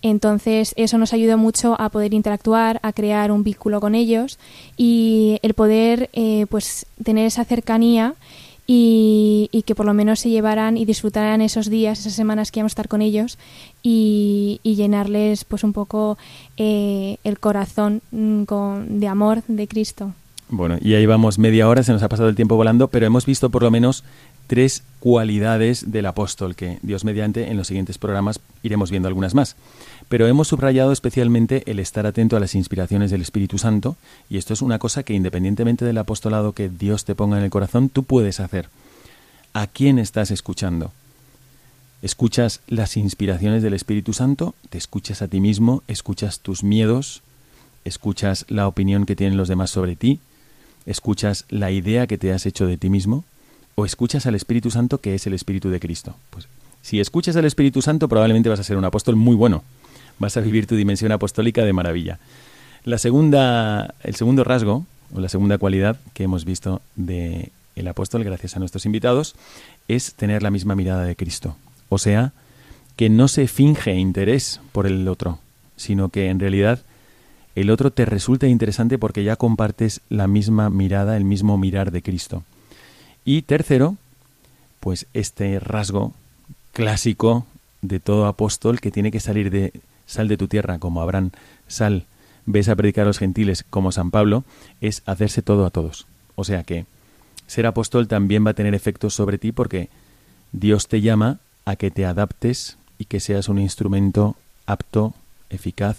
Entonces eso nos ayudó mucho a poder interactuar, a crear un vínculo con ellos y el poder eh, pues tener esa cercanía y, y, que por lo menos se llevaran y disfrutaran esos días, esas semanas que íbamos a estar con ellos y, y llenarles pues un poco eh, el corazón mm, con, de amor de Cristo. Bueno, y ahí vamos media hora, se nos ha pasado el tiempo volando, pero hemos visto por lo menos tres cualidades del apóstol que Dios mediante en los siguientes programas iremos viendo algunas más. Pero hemos subrayado especialmente el estar atento a las inspiraciones del Espíritu Santo y esto es una cosa que independientemente del apostolado que Dios te ponga en el corazón, tú puedes hacer. ¿A quién estás escuchando? ¿Escuchas las inspiraciones del Espíritu Santo? ¿Te escuchas a ti mismo? ¿Escuchas tus miedos? ¿Escuchas la opinión que tienen los demás sobre ti? ¿Escuchas la idea que te has hecho de ti mismo? ¿O escuchas al Espíritu Santo que es el Espíritu de Cristo? Pues si escuchas al Espíritu Santo probablemente vas a ser un apóstol muy bueno. Vas a vivir tu dimensión apostólica de maravilla. La segunda, el segundo rasgo o la segunda cualidad que hemos visto de el apóstol, gracias a nuestros invitados, es tener la misma mirada de Cristo. O sea, que no se finge interés por el otro, sino que en realidad el otro te resulta interesante porque ya compartes la misma mirada, el mismo mirar de Cristo. Y tercero, pues este rasgo clásico de todo apóstol que tiene que salir de sal de tu tierra como Abraham, sal, ves a predicar a los gentiles como San Pablo, es hacerse todo a todos. O sea que ser apóstol también va a tener efectos sobre ti porque Dios te llama a que te adaptes y que seas un instrumento apto, eficaz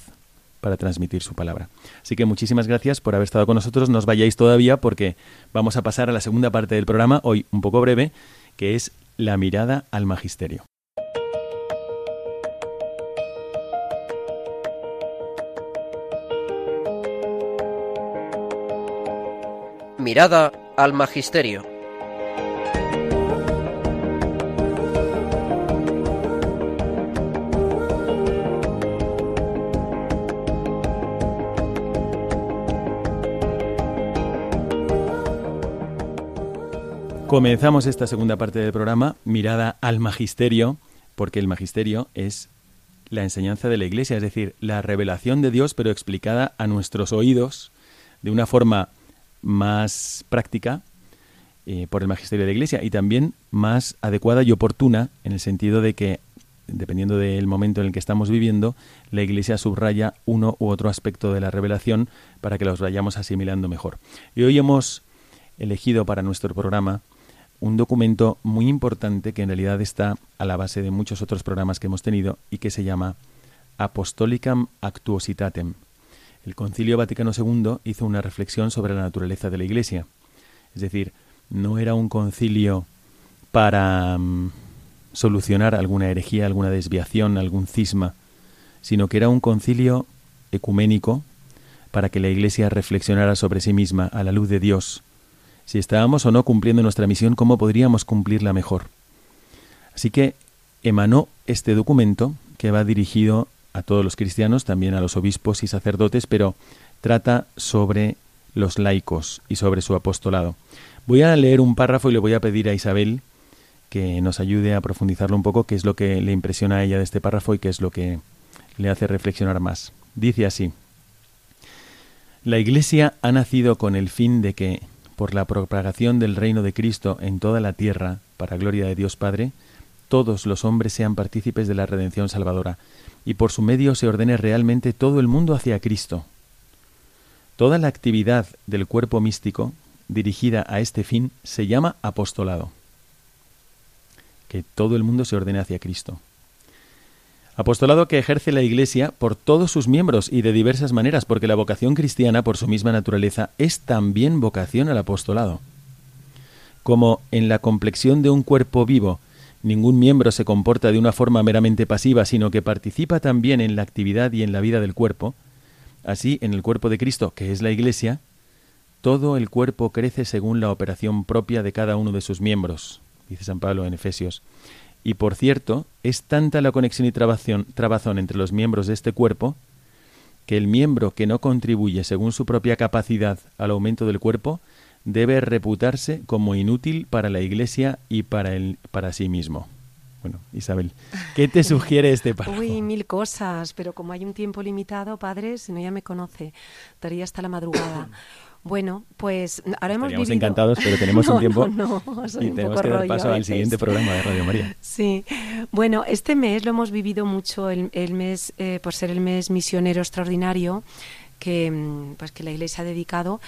para transmitir su palabra. Así que muchísimas gracias por haber estado con nosotros. No os vayáis todavía porque vamos a pasar a la segunda parte del programa, hoy un poco breve, que es la mirada al magisterio. Mirada al Magisterio. Comenzamos esta segunda parte del programa, mirada al magisterio, porque el magisterio es la enseñanza de la Iglesia, es decir, la revelación de Dios, pero explicada a nuestros oídos de una forma más práctica eh, por el magisterio de la Iglesia y también más adecuada y oportuna en el sentido de que, dependiendo del momento en el que estamos viviendo, la Iglesia subraya uno u otro aspecto de la revelación para que los vayamos asimilando mejor. Y hoy hemos elegido para nuestro programa un documento muy importante que en realidad está a la base de muchos otros programas que hemos tenido y que se llama Apostolicam Actuositatem, el Concilio Vaticano II hizo una reflexión sobre la naturaleza de la Iglesia. Es decir, no era un concilio para mm, solucionar alguna herejía, alguna desviación, algún cisma, sino que era un concilio ecuménico para que la Iglesia reflexionara sobre sí misma a la luz de Dios, si estábamos o no cumpliendo nuestra misión, cómo podríamos cumplirla mejor. Así que emanó este documento que va dirigido a todos los cristianos, también a los obispos y sacerdotes, pero trata sobre los laicos y sobre su apostolado. Voy a leer un párrafo y le voy a pedir a Isabel que nos ayude a profundizarlo un poco, qué es lo que le impresiona a ella de este párrafo y qué es lo que le hace reflexionar más. Dice así, La Iglesia ha nacido con el fin de que, por la propagación del reino de Cristo en toda la tierra, para gloria de Dios Padre, todos los hombres sean partícipes de la redención salvadora, y por su medio se ordene realmente todo el mundo hacia Cristo. Toda la actividad del cuerpo místico dirigida a este fin se llama apostolado. Que todo el mundo se ordene hacia Cristo. Apostolado que ejerce la Iglesia por todos sus miembros y de diversas maneras, porque la vocación cristiana, por su misma naturaleza, es también vocación al apostolado. Como en la complexión de un cuerpo vivo Ningún miembro se comporta de una forma meramente pasiva, sino que participa también en la actividad y en la vida del cuerpo. Así, en el cuerpo de Cristo, que es la Iglesia, todo el cuerpo crece según la operación propia de cada uno de sus miembros, dice San Pablo en Efesios. Y por cierto, es tanta la conexión y trabazón entre los miembros de este cuerpo, que el miembro que no contribuye según su propia capacidad al aumento del cuerpo debe reputarse como inútil para la Iglesia y para, el, para sí mismo. Bueno, Isabel, ¿qué te sugiere este párrafo? Uy, mil cosas, pero como hay un tiempo limitado, padre, si no ya me conoce, estaría hasta la madrugada. Bueno, pues ahora hemos Estaríamos encantados, pero tenemos un tiempo no, y tenemos que dar paso al siguiente programa de Radio María. Sí, bueno, este mes lo hemos vivido mucho, el, el mes, eh, por ser el mes misionero extraordinario, que, mm, pues, que la Iglesia ha dedicado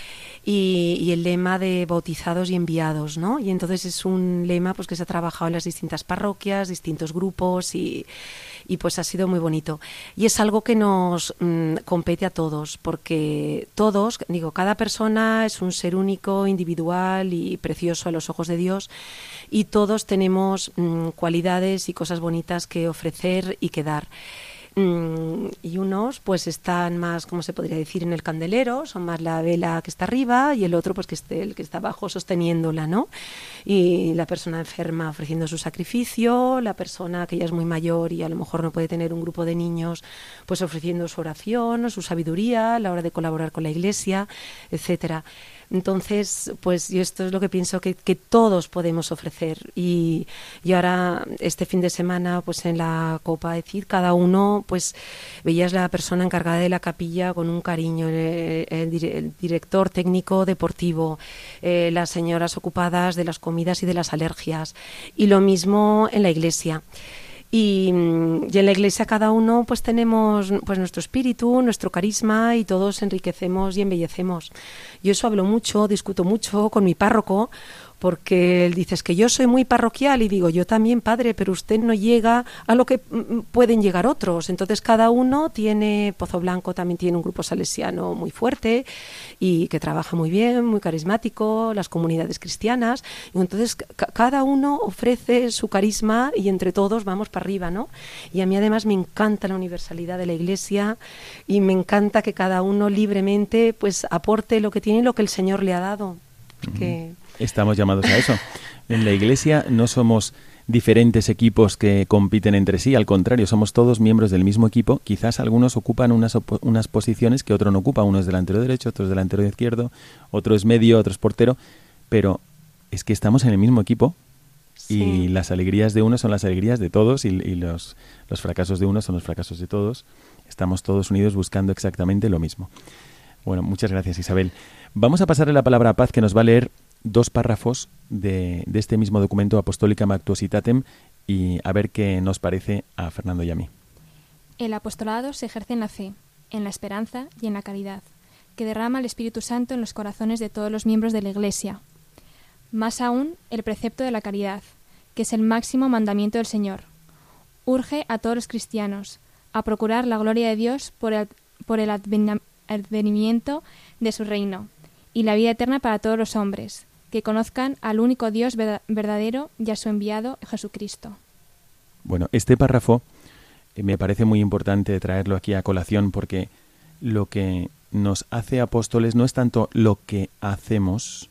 y, el lema de bautizados y enviados, ¿no? Y entonces es un lema pues, que se ha trabajado en las distintas parroquias, distintos grupos y, y pues ha sido muy bonito. Y es algo que nos mm, compete a todos, porque todos, digo, cada persona es un ser único, individual y precioso a los ojos de Dios y todos tenemos mm, cualidades y cosas bonitas que ofrecer y que dar. Mm, y unos pues están más, como se podría decir, en el candelero, son más la vela que está arriba y el otro pues que esté el que está abajo sosteniéndola, ¿no? Y la persona enferma ofreciendo su sacrificio, la persona que ya es muy mayor y a lo mejor no puede tener un grupo de niños, pues ofreciendo su oración, su sabiduría a la hora de colaborar con la iglesia, etcétera. Entonces, pues yo esto es lo que pienso que, todos podemos ofrecer. Y, y, ahora, este fin de semana, pues en la Copa de Cid, cada uno, pues veías la persona encargada de la capilla con un cariño, el, director técnico deportivo, eh, las señoras ocupadas de las comidas y de las alergias. Y lo mismo en la iglesia. Y, y, en la iglesia cada uno pues tenemos pues nuestro espíritu, nuestro carisma y todos enriquecemos y embellecemos. Yo eso hablo mucho, discuto mucho con mi párroco porque él dice, que yo soy muy parroquial y digo, yo también, padre, pero usted no llega a lo que mm, mm, pueden llegar otros. Entonces cada uno tiene, Pozo Blanco también tiene un grupo salesiano muy fuerte y que trabaja muy bien, muy carismático, las comunidades cristianas. Y entonces cada uno ofrece su carisma y entre todos vamos para arriba, ¿no? Y a mí además me encanta la universalidad de la Iglesia y me encanta que cada uno libremente pues aporte lo que tiene lo que el Señor le ha dado. Porque... Estamos llamados a eso. En la Iglesia no somos diferentes equipos que compiten entre sí, al contrario, somos todos miembros del mismo equipo. Quizás algunos ocupan unas, unas posiciones que otro no ocupa. Uno es delantero derecho, otro es delantero izquierdo, otro es medio, otro es portero, pero es que estamos en el mismo equipo sí. y las alegrías de uno son las alegrías de todos y, y los, los fracasos de uno son los fracasos de todos. Estamos todos unidos buscando exactamente lo mismo. Bueno, muchas gracias Isabel. Vamos a pasarle la palabra a Paz que nos va a leer dos párrafos de, este mismo documento Apostólica Mactuositatem y a ver qué nos parece a Fernando y a mí. El apostolado se ejerce en la fe, en la esperanza y en la caridad, que derrama el Espíritu Santo en los corazones de todos los miembros de la Iglesia. Más aún, el precepto de la caridad, que es el máximo mandamiento del Señor. Urge a todos los cristianos a procurar la gloria de Dios por el advenimiento de su reino y la vida eterna para todos los hombres, que conozcan al único Dios verdadero y a su enviado Jesucristo. Bueno, este párrafo eh, me parece muy importante traerlo aquí a colación porque lo que nos hace apóstoles no es tanto lo que hacemos,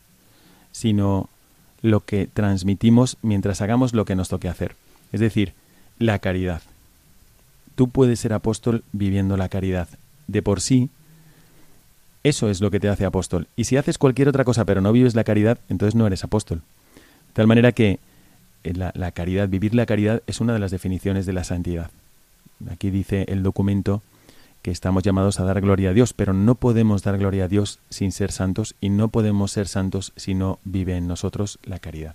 sino lo que transmitimos mientras hagamos lo que nos toque hacer. Es decir, la caridad. Tú puedes ser apóstol viviendo la caridad. De por sí, eso es lo que te hace apóstol. Y si haces cualquier otra cosa pero no vives la caridad, entonces no eres apóstol. De tal manera que eh, la, caridad, vivir la caridad es una de las definiciones de la santidad. Aquí dice el documento que estamos llamados a dar gloria a Dios, pero no podemos dar gloria a Dios sin ser santos y no podemos ser santos si no vive en nosotros la caridad.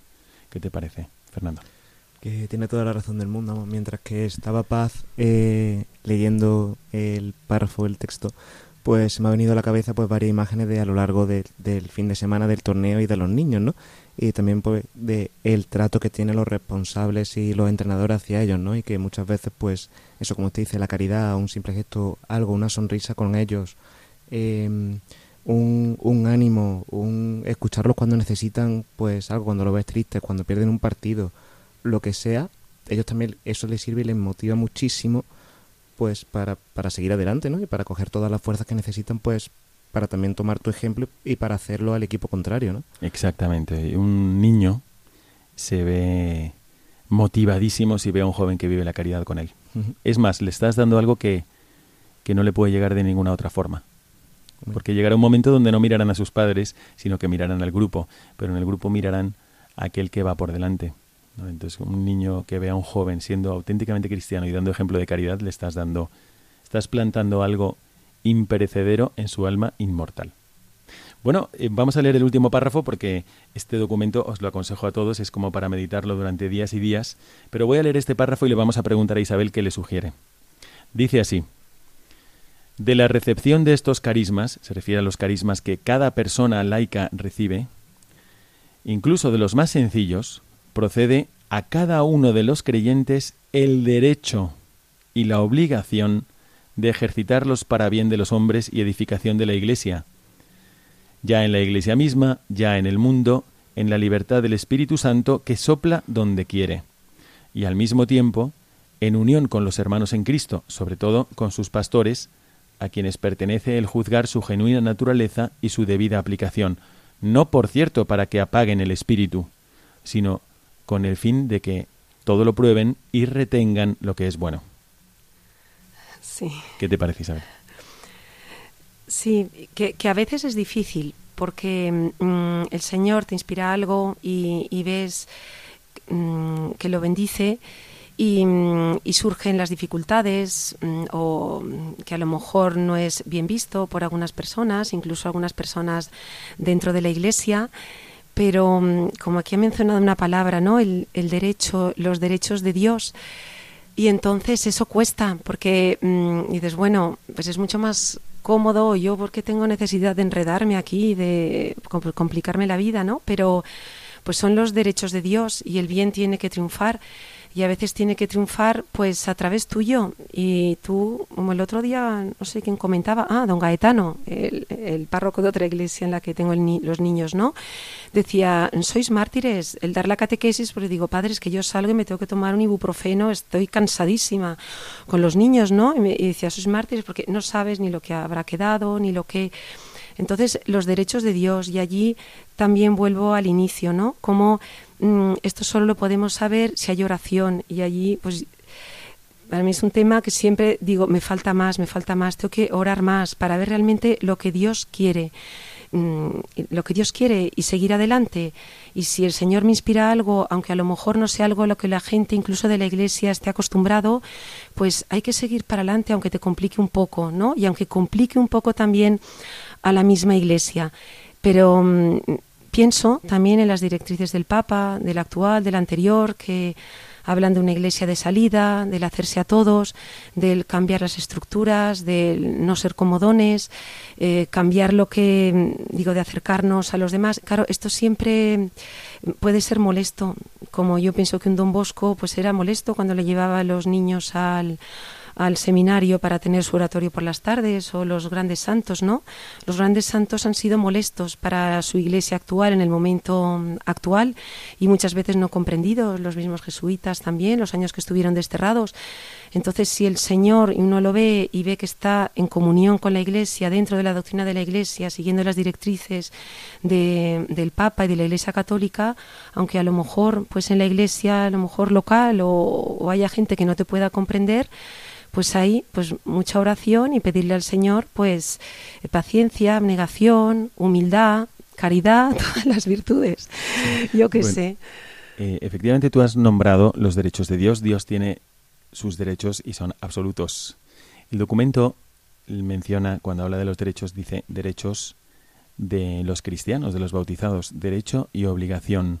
¿Qué te parece, Fernando? Que tiene toda la razón del mundo. Mientras que estaba Paz eh, leyendo el párrafo del texto, pues me ha venido a la cabeza pues varias imágenes de a lo largo de, del fin de semana del torneo y de los niños, ¿no? Y también pues de el trato que tienen los responsables y los entrenadores hacia ellos, ¿no? Y que muchas veces pues eso como usted dice, la caridad, un simple gesto, algo, una sonrisa con ellos, eh, un, un ánimo, un escucharlos cuando necesitan pues algo, cuando lo ves triste, cuando pierden un partido, lo que sea, ellos también eso les sirve y les motiva muchísimo pues para, para seguir adelante, ¿no? Y para coger todas las fuerzas que necesitan, pues para también tomar tu ejemplo y para hacerlo al equipo contrario, ¿no? Exactamente. Un niño se ve motivadísimo si ve a un joven que vive la caridad con él. Uh -huh. Es más, le estás dando algo que, que no le puede llegar de ninguna otra forma. Porque llegará un momento donde no mirarán a sus padres, sino que mirarán al grupo, pero en el grupo mirarán a aquel que va por delante. Entonces, un niño que vea a un joven siendo auténticamente cristiano y dando ejemplo de caridad, le estás dando, estás plantando algo imperecedero en su alma inmortal. Bueno, eh, vamos a leer el último párrafo porque este documento os lo aconsejo a todos, es como para meditarlo durante días y días, pero voy a leer este párrafo y le vamos a preguntar a Isabel qué le sugiere. Dice así, de la recepción de estos carismas, se refiere a los carismas que cada persona laica recibe, incluso de los más sencillos, procede a cada uno de los creyentes el derecho y la obligación de ejercitarlos para bien de los hombres y edificación de la Iglesia, ya en la Iglesia misma, ya en el mundo, en la libertad del Espíritu Santo que sopla donde quiere, y al mismo tiempo en unión con los hermanos en Cristo, sobre todo con sus pastores, a quienes pertenece el juzgar su genuina naturaleza y su debida aplicación, no por cierto para que apaguen el espíritu, sino con el fin de que todo lo prueben y retengan lo que es bueno. Sí. ¿Qué te parece, Isabel? Sí, que, a veces es difícil porque mm, el Señor te inspira algo y, ves mm, que lo bendice y, mm, y, surgen las dificultades o que a lo mejor no es bien visto por algunas personas, incluso algunas personas dentro de la iglesia. Pero como aquí ha mencionado una palabra, ¿no? El, el derecho, los derechos de Dios. Y entonces eso cuesta, porque dices, bueno, pues es mucho más cómodo, yo porque tengo necesidad de enredarme aquí, de complicarme la vida, ¿no? Pero pues son los derechos de Dios y el bien tiene que triunfar y a veces tiene que triunfar pues a través tuyo. Y tú como el otro día no sé quién comentaba ah don Gaetano el, el párroco de otra iglesia en la que tengo los niños no decía sois mártires el dar la catequesis porque digo padres que yo salgo y me tengo que tomar un ibuprofeno estoy cansadísima con los niños no y, me, y decía sois mártires porque no sabes ni lo que habrá quedado ni lo que entonces los derechos de Dios y allí también vuelvo al inicio no como Mm, esto solo lo podemos saber si hay oración y allí pues para mí es un tema que siempre digo, me falta más, me falta más, tengo que orar más para ver realmente lo que Dios quiere, mm, lo que Dios quiere y seguir adelante. Y si el Señor me inspira algo, aunque a lo mejor no sea algo a lo que la gente incluso de la iglesia esté acostumbrado, pues hay que seguir para adelante aunque te complique un poco, ¿no? Y aunque complique un poco también a la misma iglesia. Pero mm, Pienso también en las directrices del Papa, del actual, del anterior, que hablan de una iglesia de salida, del hacerse a todos, del cambiar las estructuras, del no ser comodones, eh, cambiar lo que digo de acercarnos a los demás. Claro, esto siempre puede ser molesto, como yo pienso que un Don Bosco pues era molesto cuando le llevaba a los niños al al seminario para tener su oratorio por las tardes o los grandes santos, ¿no? Los grandes santos han sido molestos para su iglesia actual en el momento mm, actual y muchas veces no comprendidos, los mismos jesuitas también, los años que estuvieron desterrados. Entonces, si el Señor uno lo ve y ve que está en comunión con la Iglesia, dentro de la doctrina de la Iglesia, siguiendo las directrices del Papa y de la Iglesia Católica, aunque a lo mejor, pues en la Iglesia, a lo mejor local o, o haya gente que no te pueda comprender, pues hay pues mucha oración y pedirle al Señor pues paciencia, abnegación, humildad, caridad, todas las virtudes. Yo qué sé. Eh, efectivamente tú has nombrado los derechos de Dios. Dios tiene sus derechos y son absolutos. El documento menciona, cuando habla de los derechos, dice derechos de los cristianos, de los bautizados, derecho y obligación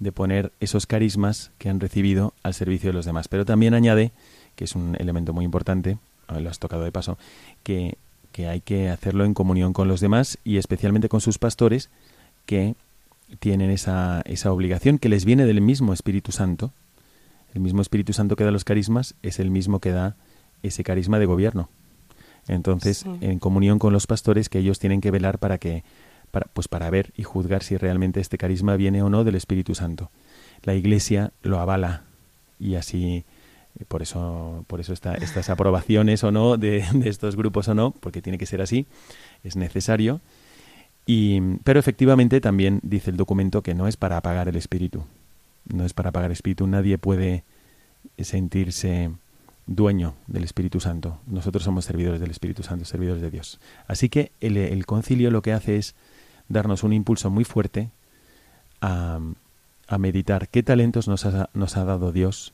de poner esos carismas que han recibido al servicio de los demás. Pero también añade que es un elemento muy importante, lo has tocado de paso, que, que hay que hacerlo en comunión con los demás y especialmente con sus pastores que tienen esa, esa obligación que les viene del mismo Espíritu Santo. El mismo Espíritu Santo que da los carismas es el mismo que da ese carisma de gobierno. Entonces, en comunión con los pastores que ellos tienen que velar para que para, pues para ver y juzgar si realmente este carisma viene o no del Espíritu Santo. La Iglesia lo avala y así por eso, por eso estas aprobaciones o no de, estos grupos o no, porque tiene que ser así, es necesario. Y, pero efectivamente también dice el documento que no es para apagar el espíritu. No es para apagar el espíritu. Nadie puede sentirse dueño del Espíritu Santo. Nosotros somos servidores del Espíritu Santo, servidores de Dios. Así que el, concilio lo que hace es darnos un impulso muy fuerte a, a meditar qué talentos nos ha, nos ha dado Dios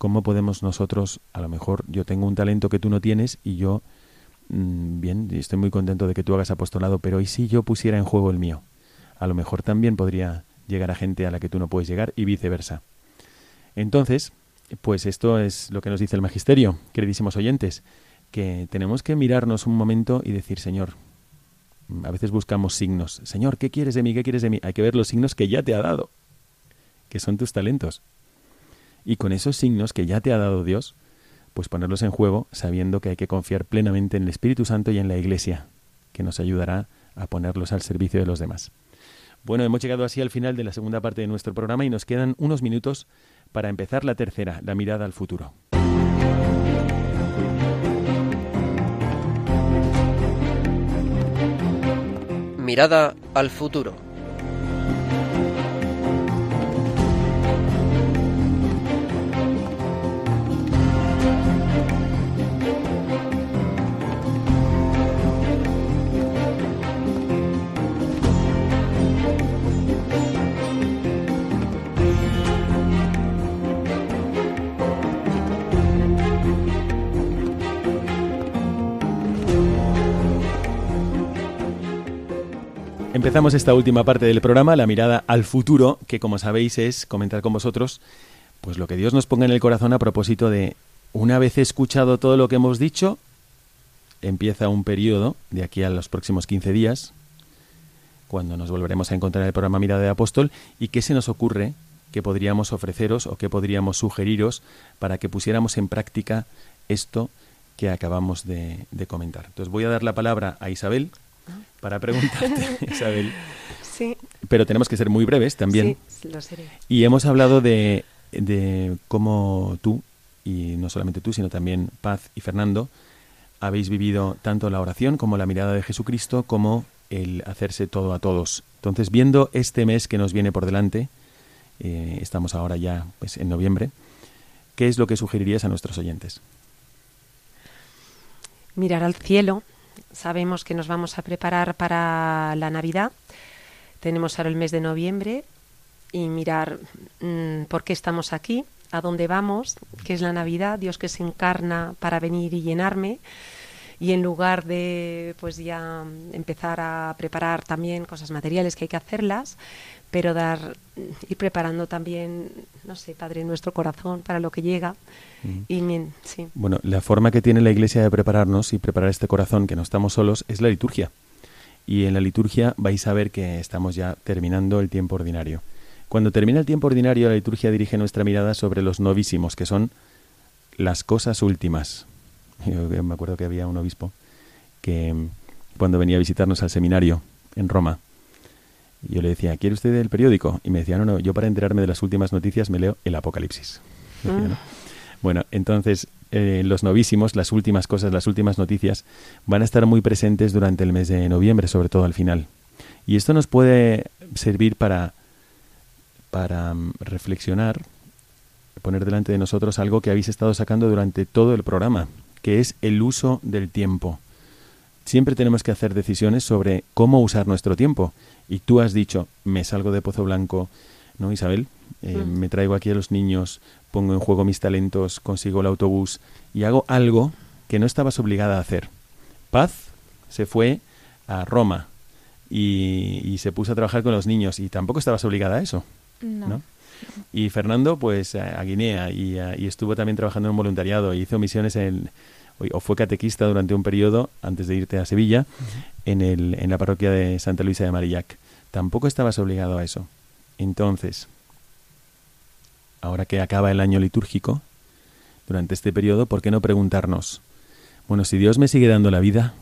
¿Cómo podemos nosotros, a lo mejor yo tengo un talento que tú no tienes y yo, mm, bien, estoy muy contento de que tú hagas apostolado, pero ¿y si yo pusiera en juego el mío? A lo mejor también podría llegar a gente a la que tú no puedes llegar y viceversa. Entonces, pues esto es lo que nos dice el magisterio, queridísimos oyentes, que tenemos que mirarnos un momento y decir, Señor, a veces buscamos signos. Señor, ¿qué quieres de mí? ¿Qué quieres de mí? Hay que ver los signos que ya te ha dado, que son tus talentos y con esos signos que ya te ha dado Dios, pues ponerlos en juego sabiendo que hay que confiar plenamente en el Espíritu Santo y en la Iglesia, que nos ayudará a ponerlos al servicio de los demás. Bueno, hemos llegado así al final de la segunda parte de nuestro programa y nos quedan unos minutos para empezar la tercera, la mirada al futuro. Mirada al futuro. Empezamos esta última parte del programa, la mirada al futuro, que como sabéis es comentar con vosotros pues lo que Dios nos ponga en el corazón a propósito de una vez escuchado todo lo que hemos dicho, empieza un periodo de aquí a los próximos 15 días, cuando nos volveremos a encontrar en el programa Mirada de Apóstol, y qué se nos ocurre que podríamos ofreceros o qué podríamos sugeriros para que pusiéramos en práctica esto que acabamos de, de comentar. Entonces voy a dar la palabra a Isabel para preguntarte, Isabel. Sí. Pero tenemos que ser muy breves también. Sí, lo seré. Y hemos hablado de, de cómo tú, y no solamente tú, sino también Paz y Fernando, habéis vivido tanto la oración como la mirada de Jesucristo, como el hacerse todo a todos. Entonces, viendo este mes que nos viene por delante, eh, estamos ahora ya pues, en noviembre, ¿qué es lo que sugerirías a nuestros oyentes? Mirar al cielo. Sabemos que nos vamos a preparar para la Navidad. Tenemos ahora el mes de noviembre y mirar mm, por qué estamos aquí, a dónde vamos, qué es la Navidad, Dios que se encarna para venir y llenarme. Y en lugar de pues ya empezar a preparar también cosas materiales que hay que hacerlas, pero dar ir preparando también, no sé, Padre, nuestro corazón para lo que llega. Y sí. Bueno, la forma que tiene la Iglesia de prepararnos y preparar este corazón, que no estamos solos, es la liturgia. Y en la liturgia vais a ver que estamos ya terminando el tiempo ordinario. Cuando termina el tiempo ordinario, la liturgia dirige nuestra mirada sobre los novísimos, que son las cosas últimas. Yo me acuerdo que había un obispo que mm, cuando venía a visitarnos al seminario en Roma, yo le decía, ¿quiere usted el periódico? Y me decía, no, no, yo para enterarme de las últimas noticias me leo el Apocalipsis. Decía, ¿no? Bueno, entonces eh, los novísimos, las últimas cosas, las últimas noticias, van a estar muy presentes durante el mes de noviembre, sobre todo al final. Y esto nos puede servir para, para mm, reflexionar, poner delante de nosotros algo que habéis estado sacando durante todo el programa, que es el uso del tiempo. Siempre tenemos que hacer decisiones sobre cómo usar nuestro tiempo. Y tú has dicho, me salgo de Pozo Blanco, ¿no, Isabel? Eh, Mm. Me traigo aquí a los niños, pongo en juego mis talentos, consigo el autobús y hago algo que no estabas obligada a hacer. Paz se fue a Roma y, y se puso a trabajar con los niños y tampoco estabas obligada a eso. No. ¿no? Y Fernando, pues a a Guinea y, a- y estuvo también trabajando en un voluntariado. y hizo misiones en, o- o fue catequista durante un periodo antes de irte a Sevilla en, el, en la parroquia de Santa Luisa de Marillac. Tampoco estabas obligado a eso. Entonces, ahora que acaba el año litúrgico, durante este periodo, ¿por qué no preguntarnos, bueno, si Dios me sigue dando la vida,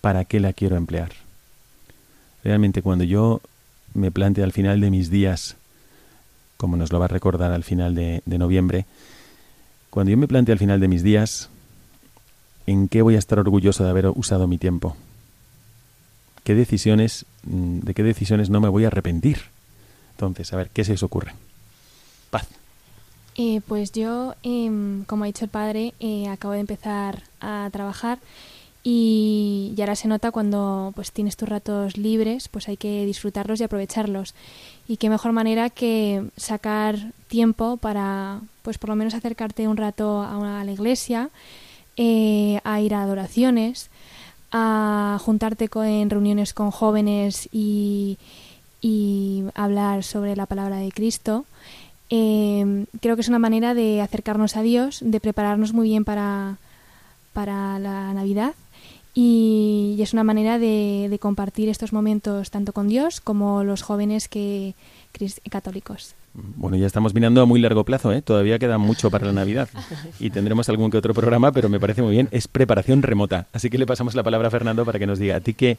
¿para qué la quiero emplear? Realmente cuando yo me plante al final de mis días, como nos lo va a recordar al final de, noviembre, cuando yo me plante al final de mis días, ¿en qué voy a estar orgulloso de haber usado mi tiempo? ¿Qué decisiones, mm, de qué decisiones no me voy a arrepentir? Entonces, a ver, ¿qué se os ocurre? Paz. Eh, pues yo, em, como ha dicho el padre, eh, acabo de empezar a trabajar y, y ahora se nota cuando pues tienes tus ratos libres, pues hay que disfrutarlos y aprovecharlos. Y qué mejor manera que sacar tiempo para, pues por lo menos acercarte un rato a, una- a la iglesia, eh, a ir a adoraciones, a juntarte en reuniones con jóvenes y, hablar sobre la palabra de Cristo. Eh, creo que es una manera de acercarnos a Dios, de prepararnos muy bien para, para la Navidad y, y es una manera de, de compartir estos momentos tanto con Dios como los jóvenes que católicos. Bueno, ya estamos mirando a muy largo plazo, ¿eh? Todavía queda mucho para la Navidad. Y tendremos algún que otro programa, pero me parece muy bien. Es preparación remota. Así que le pasamos la palabra a Fernando para que nos diga a ti qué,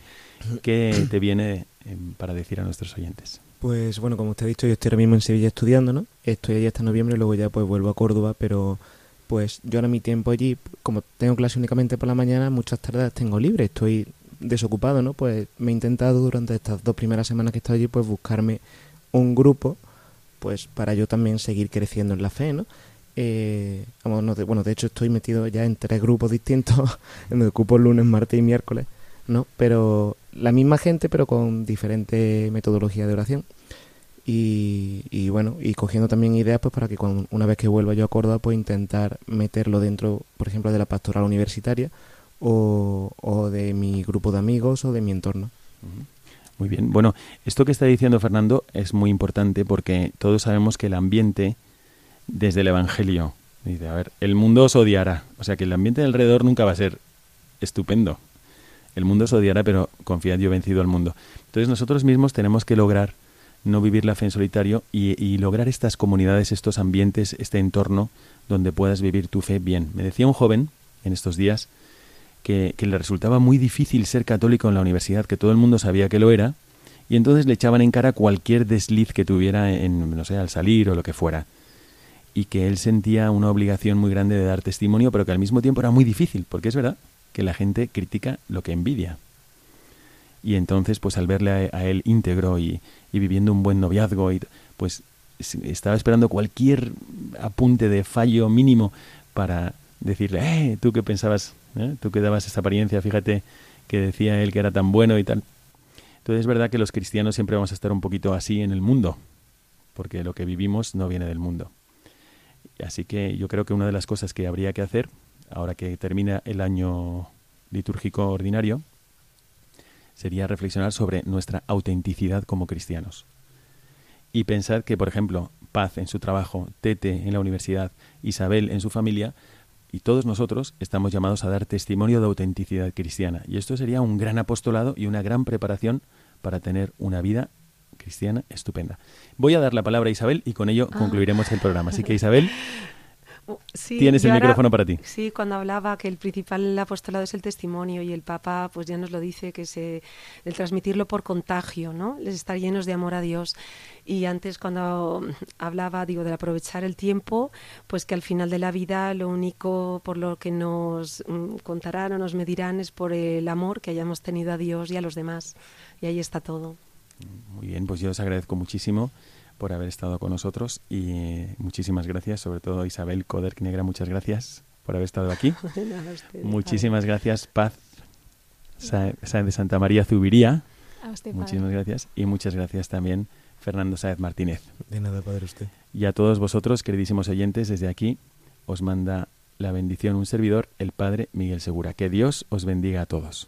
qué te viene eh, para decir a nuestros oyentes. Pues bueno, como usted ha dicho, yo estoy ahora mismo en Sevilla estudiando, ¿no? Estoy allí hasta noviembre, luego ya pues vuelvo a Córdoba, pero pues yo ahora mi tiempo allí, como tengo clase únicamente por la mañana, muchas tardes tengo libre, estoy desocupado, ¿no? Pues me he intentado durante estas dos primeras semanas que he estado allí, pues buscarme un grupo, pues para yo también seguir creciendo en la fe, ¿no? Eh, vamos, de, bueno, de hecho estoy metido ya en tres grupos distintos, donde ocupo lunes, martes y miércoles, ¿no? Pero la misma gente, pero con diferente metodología de oración. Y, bueno, y cogiendo también ideas pues para que cuando, una vez que vuelva yo a Córdoba, pues intentar meterlo dentro, por ejemplo, de la pastoral universitaria o, o de mi grupo de amigos o de mi entorno. Muy bien. Bueno, esto que está diciendo Fernando es muy importante porque todos sabemos que el ambiente desde el Evangelio dice, a ver, el mundo os odiará. O sea que el ambiente alrededor nunca va a ser estupendo. El mundo os odiará, pero confiad, yo he vencido al mundo. Entonces nosotros mismos tenemos que lograr no vivir la fe en solitario y, lograr estas comunidades, estos ambientes, este entorno donde puedas vivir tu fe bien. Me decía un joven en estos días que, le resultaba muy difícil ser católico en la universidad, que todo el mundo sabía que lo era, y entonces le echaban en cara cualquier desliz que tuviera en, no sé, al salir o lo que fuera. Y que él sentía una obligación muy grande de dar testimonio, pero que al mismo tiempo era muy difícil, porque es verdad que la gente critica lo que envidia y entonces pues al verle a, él íntegro y, viviendo un buen noviazgo y pues estaba esperando cualquier apunte de fallo mínimo para decirle eh tú qué pensabas ¿Eh? tú que dabas esa apariencia fíjate que decía él que era tan bueno y tal entonces es verdad que los cristianos siempre vamos a estar un poquito así en el mundo porque lo que vivimos no viene del mundo así que yo creo que una de las cosas que habría que hacer ahora que termina el año litúrgico ordinario sería reflexionar sobre nuestra autenticidad como cristianos. Y pensar que, por ejemplo, Paz en su trabajo, Tete en la universidad, Isabel en su familia, y todos nosotros estamos llamados a dar testimonio de autenticidad cristiana. Y esto sería un gran apostolado y una gran preparación para tener una vida cristiana estupenda. Voy a dar la palabra a Isabel y con ello ah. concluiremos el programa. Así que Isabel, Tienes el micrófono para ti. Sí, cuando hablaba que el principal apostolado es el testimonio y el Papa pues ya nos lo dice, que es el transmitirlo por contagio, ¿no? Les estar llenos de amor a Dios. Y antes cuando hablaba, digo, de aprovechar el tiempo, pues que al final de la vida lo único por lo que nos mm, contarán o nos medirán es por el amor que hayamos tenido a Dios y a los demás. Y ahí está todo. Muy bien, pues yo os agradezco muchísimo por haber estado con nosotros y muchísimas gracias, sobre todo Isabel Coder Negra, muchas gracias por haber estado aquí. muchísimas gracias, Paz Sáenz de Santa María Zubiría. muchísimas gracias y muchas gracias también Fernando Sáez Martínez. De nada, Padre, usted. Y a todos vosotros, queridísimos oyentes, desde aquí os manda la bendición un servidor, el Padre Miguel Segura. Que Dios os bendiga a todos.